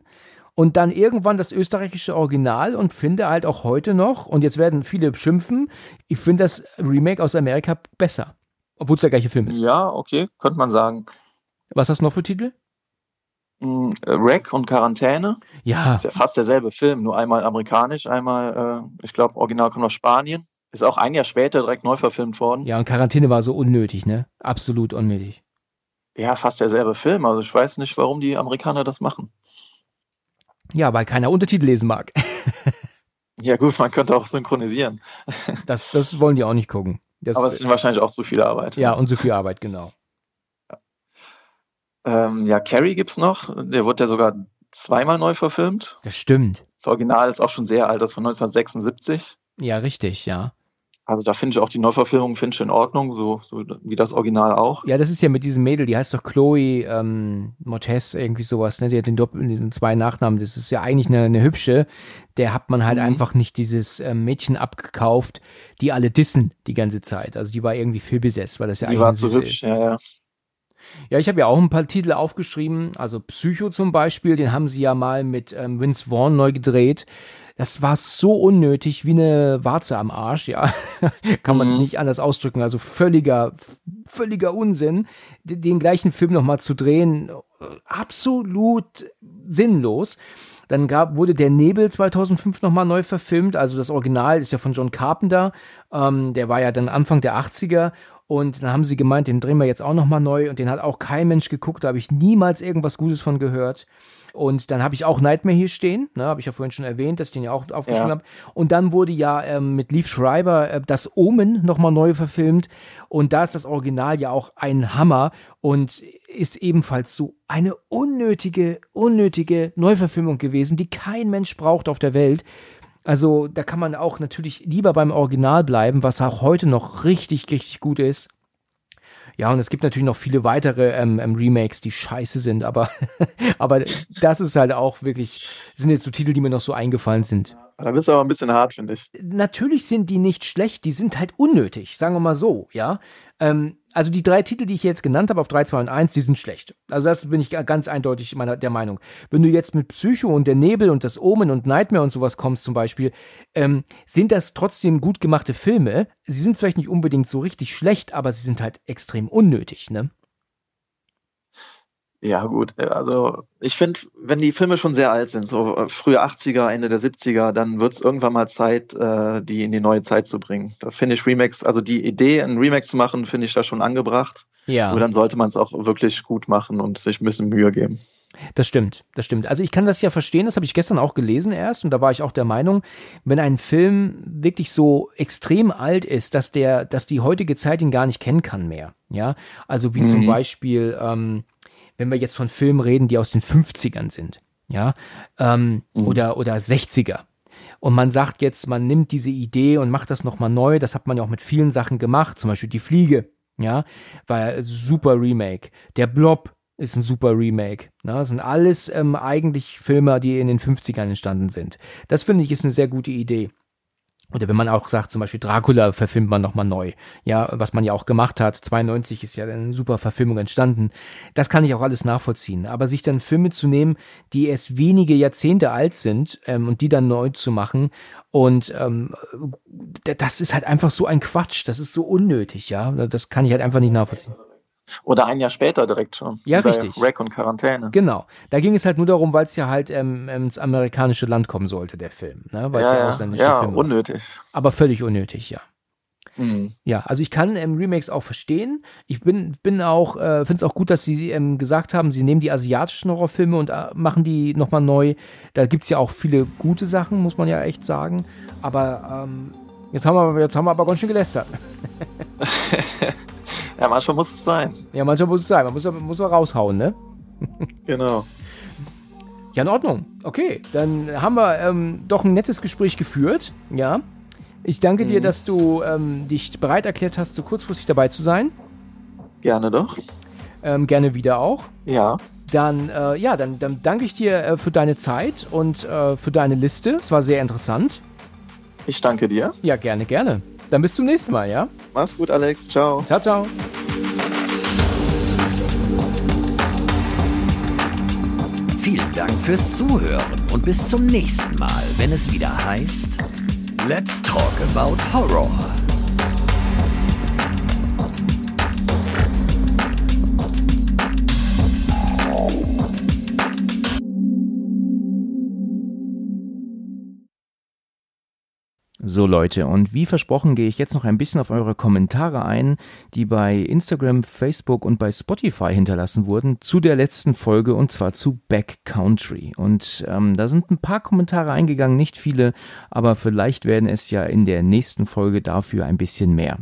und dann irgendwann das österreichische Original und finde halt auch heute noch, und jetzt werden viele schimpfen, ich finde das Remake aus Amerika besser. Obwohl es der gleiche Film ist. Ja, okay, könnte man sagen. Was hast du noch für Titel? Äh, Wreck und Quarantäne. Ja. Ist ja fast derselbe Film, nur einmal amerikanisch, einmal, äh, ich glaube, Original kommt aus Spanien. Ist auch ein Jahr später direkt neu verfilmt worden. Ja, und Quarantäne war so unnötig, ne? Absolut unnötig. Ja, fast derselbe Film. Also ich weiß nicht, warum die Amerikaner das machen. Ja, weil keiner Untertitel lesen mag. ja, gut, man könnte auch synchronisieren. das, das wollen die auch nicht gucken. Das, Aber es sind wahrscheinlich auch so viel Arbeit. Ja, und so viel Arbeit, genau. Ähm, ja, Carrie gibt's noch. Der wurde ja sogar zweimal neu verfilmt. Das stimmt. Das Original ist auch schon sehr alt, das ist von 1976. Ja, richtig, ja. Also da finde ich auch die Neuverfilmung finde ich in Ordnung, so, so wie das Original auch. Ja, das ist ja mit diesem Mädel, die heißt doch Chloe ähm, Mottes, irgendwie sowas, ne? Die hat den, Doppel, den zwei Nachnamen. Das ist ja eigentlich eine, eine hübsche. Der hat man halt mhm. einfach nicht dieses ähm, Mädchen abgekauft, die alle dissen die ganze Zeit. Also die war irgendwie fehlbesetzt, weil das ja die eigentlich. Die war zu hübsch, ja, ja. Ja, ich habe ja auch ein paar Titel aufgeschrieben, also Psycho zum Beispiel, den haben sie ja mal mit ähm, Vince Vaughn neu gedreht. Das war so unnötig wie eine Warze am Arsch, ja. Kann man mhm. nicht anders ausdrücken. Also völliger, völliger Unsinn, den gleichen Film nochmal zu drehen. Absolut sinnlos. Dann gab, wurde der Nebel 2005 nochmal neu verfilmt. Also das Original ist ja von John Carpenter. Ähm, der war ja dann Anfang der 80er. Und dann haben sie gemeint, den drehen wir jetzt auch nochmal neu. Und den hat auch kein Mensch geguckt. Da habe ich niemals irgendwas Gutes von gehört. Und dann habe ich auch Nightmare hier stehen, ne, habe ich ja vorhin schon erwähnt, dass ich den ja auch aufgeschrieben ja. habe. Und dann wurde ja ähm, mit Leaf Schreiber äh, das Omen nochmal neu verfilmt. Und da ist das Original ja auch ein Hammer und ist ebenfalls so eine unnötige, unnötige Neuverfilmung gewesen, die kein Mensch braucht auf der Welt. Also da kann man auch natürlich lieber beim Original bleiben, was auch heute noch richtig, richtig gut ist. Ja, und es gibt natürlich noch viele weitere ähm, ähm, Remakes, die scheiße sind, aber, aber das ist halt auch wirklich, sind jetzt so Titel, die mir noch so eingefallen sind. Da bist du aber ein bisschen hart, finde ich. Natürlich sind die nicht schlecht, die sind halt unnötig, sagen wir mal so, ja. Ähm, also die drei Titel, die ich jetzt genannt habe auf 3, 2 und 1, die sind schlecht. Also das bin ich ganz eindeutig meiner, der Meinung. Wenn du jetzt mit Psycho und der Nebel und das Omen und Nightmare und sowas kommst zum Beispiel, ähm, sind das trotzdem gut gemachte Filme. Sie sind vielleicht nicht unbedingt so richtig schlecht, aber sie sind halt extrem unnötig, ne? Ja, gut. Also ich finde, wenn die Filme schon sehr alt sind, so äh, frühe 80er, Ende der 70er, dann wird es irgendwann mal Zeit, äh, die in die neue Zeit zu bringen. Da finde ich Remakes, also die Idee, ein Remake zu machen, finde ich da schon angebracht. Ja. Aber dann sollte man es auch wirklich gut machen und sich ein bisschen Mühe geben. Das stimmt, das stimmt. Also ich kann das ja verstehen, das habe ich gestern auch gelesen erst und da war ich auch der Meinung, wenn ein Film wirklich so extrem alt ist, dass der, dass die heutige Zeit ihn gar nicht kennen kann mehr. Ja, also wie mhm. zum Beispiel ähm, wenn wir jetzt von Filmen reden, die aus den 50ern sind, ja, ähm, mhm. oder, oder 60er. Und man sagt jetzt, man nimmt diese Idee und macht das nochmal neu. Das hat man ja auch mit vielen Sachen gemacht, zum Beispiel die Fliege, ja, war super Remake. Der Blob ist ein super Remake. Ne? Das sind alles ähm, eigentlich Filme, die in den 50ern entstanden sind. Das finde ich ist eine sehr gute Idee. Oder wenn man auch sagt, zum Beispiel Dracula verfilmt man nochmal neu. Ja, was man ja auch gemacht hat. 92 ist ja eine super Verfilmung entstanden. Das kann ich auch alles nachvollziehen. Aber sich dann Filme zu nehmen, die erst wenige Jahrzehnte alt sind ähm, und die dann neu zu machen und ähm, das ist halt einfach so ein Quatsch. Das ist so unnötig, ja. Das kann ich halt einfach nicht nachvollziehen. Oder ein Jahr später direkt schon. Ja, richtig. Rack und Quarantäne. Genau. Da ging es halt nur darum, weil es ja halt ähm, ins amerikanische Land kommen sollte, der Film. Ne? Weil es ja, ja ja, ausländische ja Film war. unnötig. Aber völlig unnötig, ja. Mhm. Ja, also ich kann ähm, Remakes auch verstehen. Ich bin, bin auch, äh, finde es auch gut, dass sie ähm, gesagt haben, sie nehmen die asiatischen Horrorfilme und äh, machen die nochmal neu. Da gibt's ja auch viele gute Sachen, muss man ja echt sagen. Aber ähm, jetzt, haben wir, jetzt haben wir aber ganz schön gelästert. ja, manchmal muss es sein. Ja, manchmal muss es sein. Man muss, muss man raushauen, ne? Genau. Ja, in Ordnung. Okay, dann haben wir ähm, doch ein nettes Gespräch geführt. Ja. Ich danke dir, Mhm. dass du ähm, dich bereit erklärt hast, so kurzfristig dabei zu sein. Gerne doch. Ähm, gerne wieder auch. Ja. Dann, äh, ja, dann, dann danke ich dir äh, für deine Zeit und äh, für deine Liste. Es war sehr interessant. Ich danke dir. Ja, gerne, gerne. Dann bis zum nächsten Mal, ja? Mach's gut, Alex. Ciao. Ciao, ciao. Vielen Dank fürs Zuhören und bis zum nächsten Mal, wenn es wieder heißt Let's Talk About Horror. So Leute, und wie versprochen gehe ich jetzt noch ein bisschen auf eure Kommentare ein, die bei Instagram, Facebook und bei Spotify hinterlassen wurden zu der letzten Folge und zwar zu Backcountry. Und ähm, da sind ein paar Kommentare eingegangen, nicht viele, aber vielleicht werden es ja in der nächsten Folge dafür ein bisschen mehr.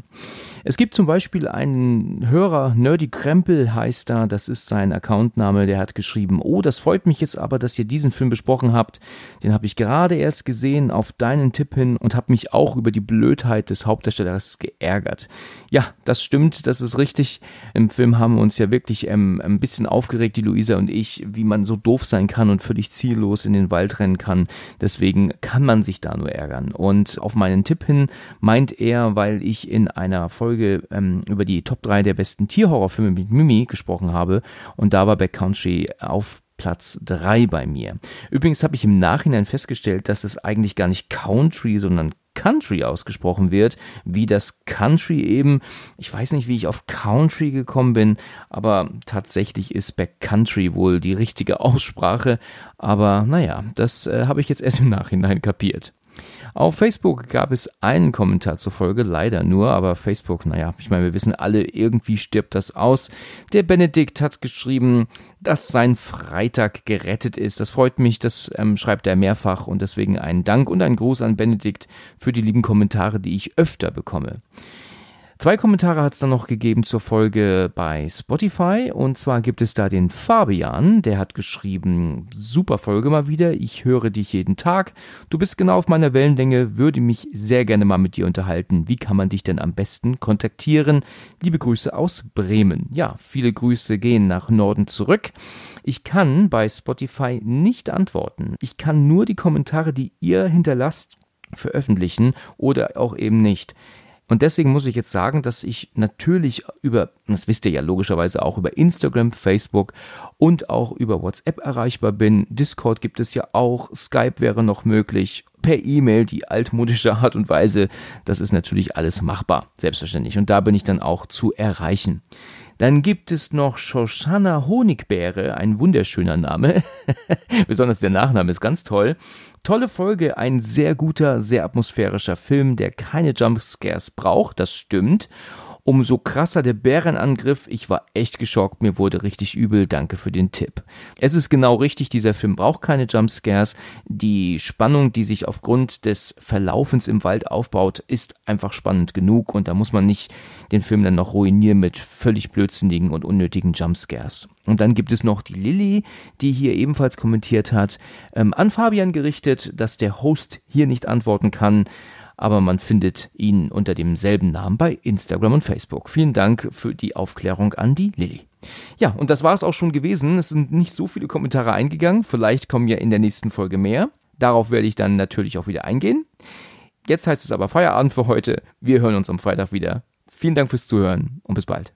Es gibt zum Beispiel einen Hörer, Nerdy Krempel heißt da, das ist sein Accountname, der hat geschrieben, oh, das freut mich jetzt aber, dass ihr diesen Film besprochen habt. Den habe ich gerade erst gesehen auf deinen Tipp hin und habe mich auch über die Blödheit des Hauptdarstellers geärgert. Ja, das stimmt, das ist richtig. Im Film haben wir uns ja wirklich ähm, ein bisschen aufgeregt, die Luisa und ich, wie man so doof sein kann und völlig ziellos in den Wald rennen kann. Deswegen kann man sich da nur ärgern. Und auf meinen Tipp hin meint er, weil ich in einer Folge ähm, über die Top 3 der besten Tierhorrorfilme mit Mimi gesprochen habe und da war Backcountry auf Platz 3 bei mir. Übrigens habe ich im Nachhinein festgestellt, dass es eigentlich gar nicht Country, sondern Country ausgesprochen wird, wie das Country eben. Ich weiß nicht, wie ich auf Country gekommen bin, aber tatsächlich ist Backcountry wohl die richtige Aussprache. Aber naja, das äh, habe ich jetzt erst im Nachhinein kapiert. Auf Facebook gab es einen Kommentar zur Folge, leider nur, aber Facebook, naja, ich meine, wir wissen alle, irgendwie stirbt das aus. Der Benedikt hat geschrieben, dass sein Freitag gerettet ist. Das freut mich, das ähm, schreibt er mehrfach und deswegen einen Dank und einen Gruß an Benedikt für die lieben Kommentare, die ich öfter bekomme. Zwei Kommentare hat es dann noch gegeben zur Folge bei Spotify. Und zwar gibt es da den Fabian, der hat geschrieben, super Folge mal wieder, ich höre dich jeden Tag. Du bist genau auf meiner Wellenlänge, würde mich sehr gerne mal mit dir unterhalten. Wie kann man dich denn am besten kontaktieren? Liebe Grüße aus Bremen. Ja, viele Grüße gehen nach Norden zurück. Ich kann bei Spotify nicht antworten. Ich kann nur die Kommentare, die ihr hinterlasst, veröffentlichen oder auch eben nicht. Und deswegen muss ich jetzt sagen, dass ich natürlich über, das wisst ihr ja logischerweise auch, über Instagram, Facebook und auch über WhatsApp erreichbar bin. Discord gibt es ja auch, Skype wäre noch möglich, per E-Mail, die altmodische Art und Weise. Das ist natürlich alles machbar, selbstverständlich. Und da bin ich dann auch zu erreichen. Dann gibt es noch Shoshana Honigbeere, ein wunderschöner Name. Besonders der Nachname ist ganz toll. Tolle Folge, ein sehr guter, sehr atmosphärischer Film, der keine Jumpscares braucht, das stimmt. Umso krasser der Bärenangriff. Ich war echt geschockt, mir wurde richtig übel. Danke für den Tipp. Es ist genau richtig, dieser Film braucht keine Jumpscares. Die Spannung, die sich aufgrund des Verlaufens im Wald aufbaut, ist einfach spannend genug und da muss man nicht den Film dann noch ruinieren mit völlig blödsinnigen und unnötigen Jumpscares. Und dann gibt es noch die Lilly, die hier ebenfalls kommentiert hat, ähm, an Fabian gerichtet, dass der Host hier nicht antworten kann aber man findet ihn unter demselben Namen bei Instagram und Facebook. Vielen Dank für die Aufklärung an die Lilly. Ja, und das war es auch schon gewesen. Es sind nicht so viele Kommentare eingegangen. Vielleicht kommen ja in der nächsten Folge mehr. Darauf werde ich dann natürlich auch wieder eingehen. Jetzt heißt es aber Feierabend für heute. Wir hören uns am Freitag wieder. Vielen Dank fürs Zuhören und bis bald.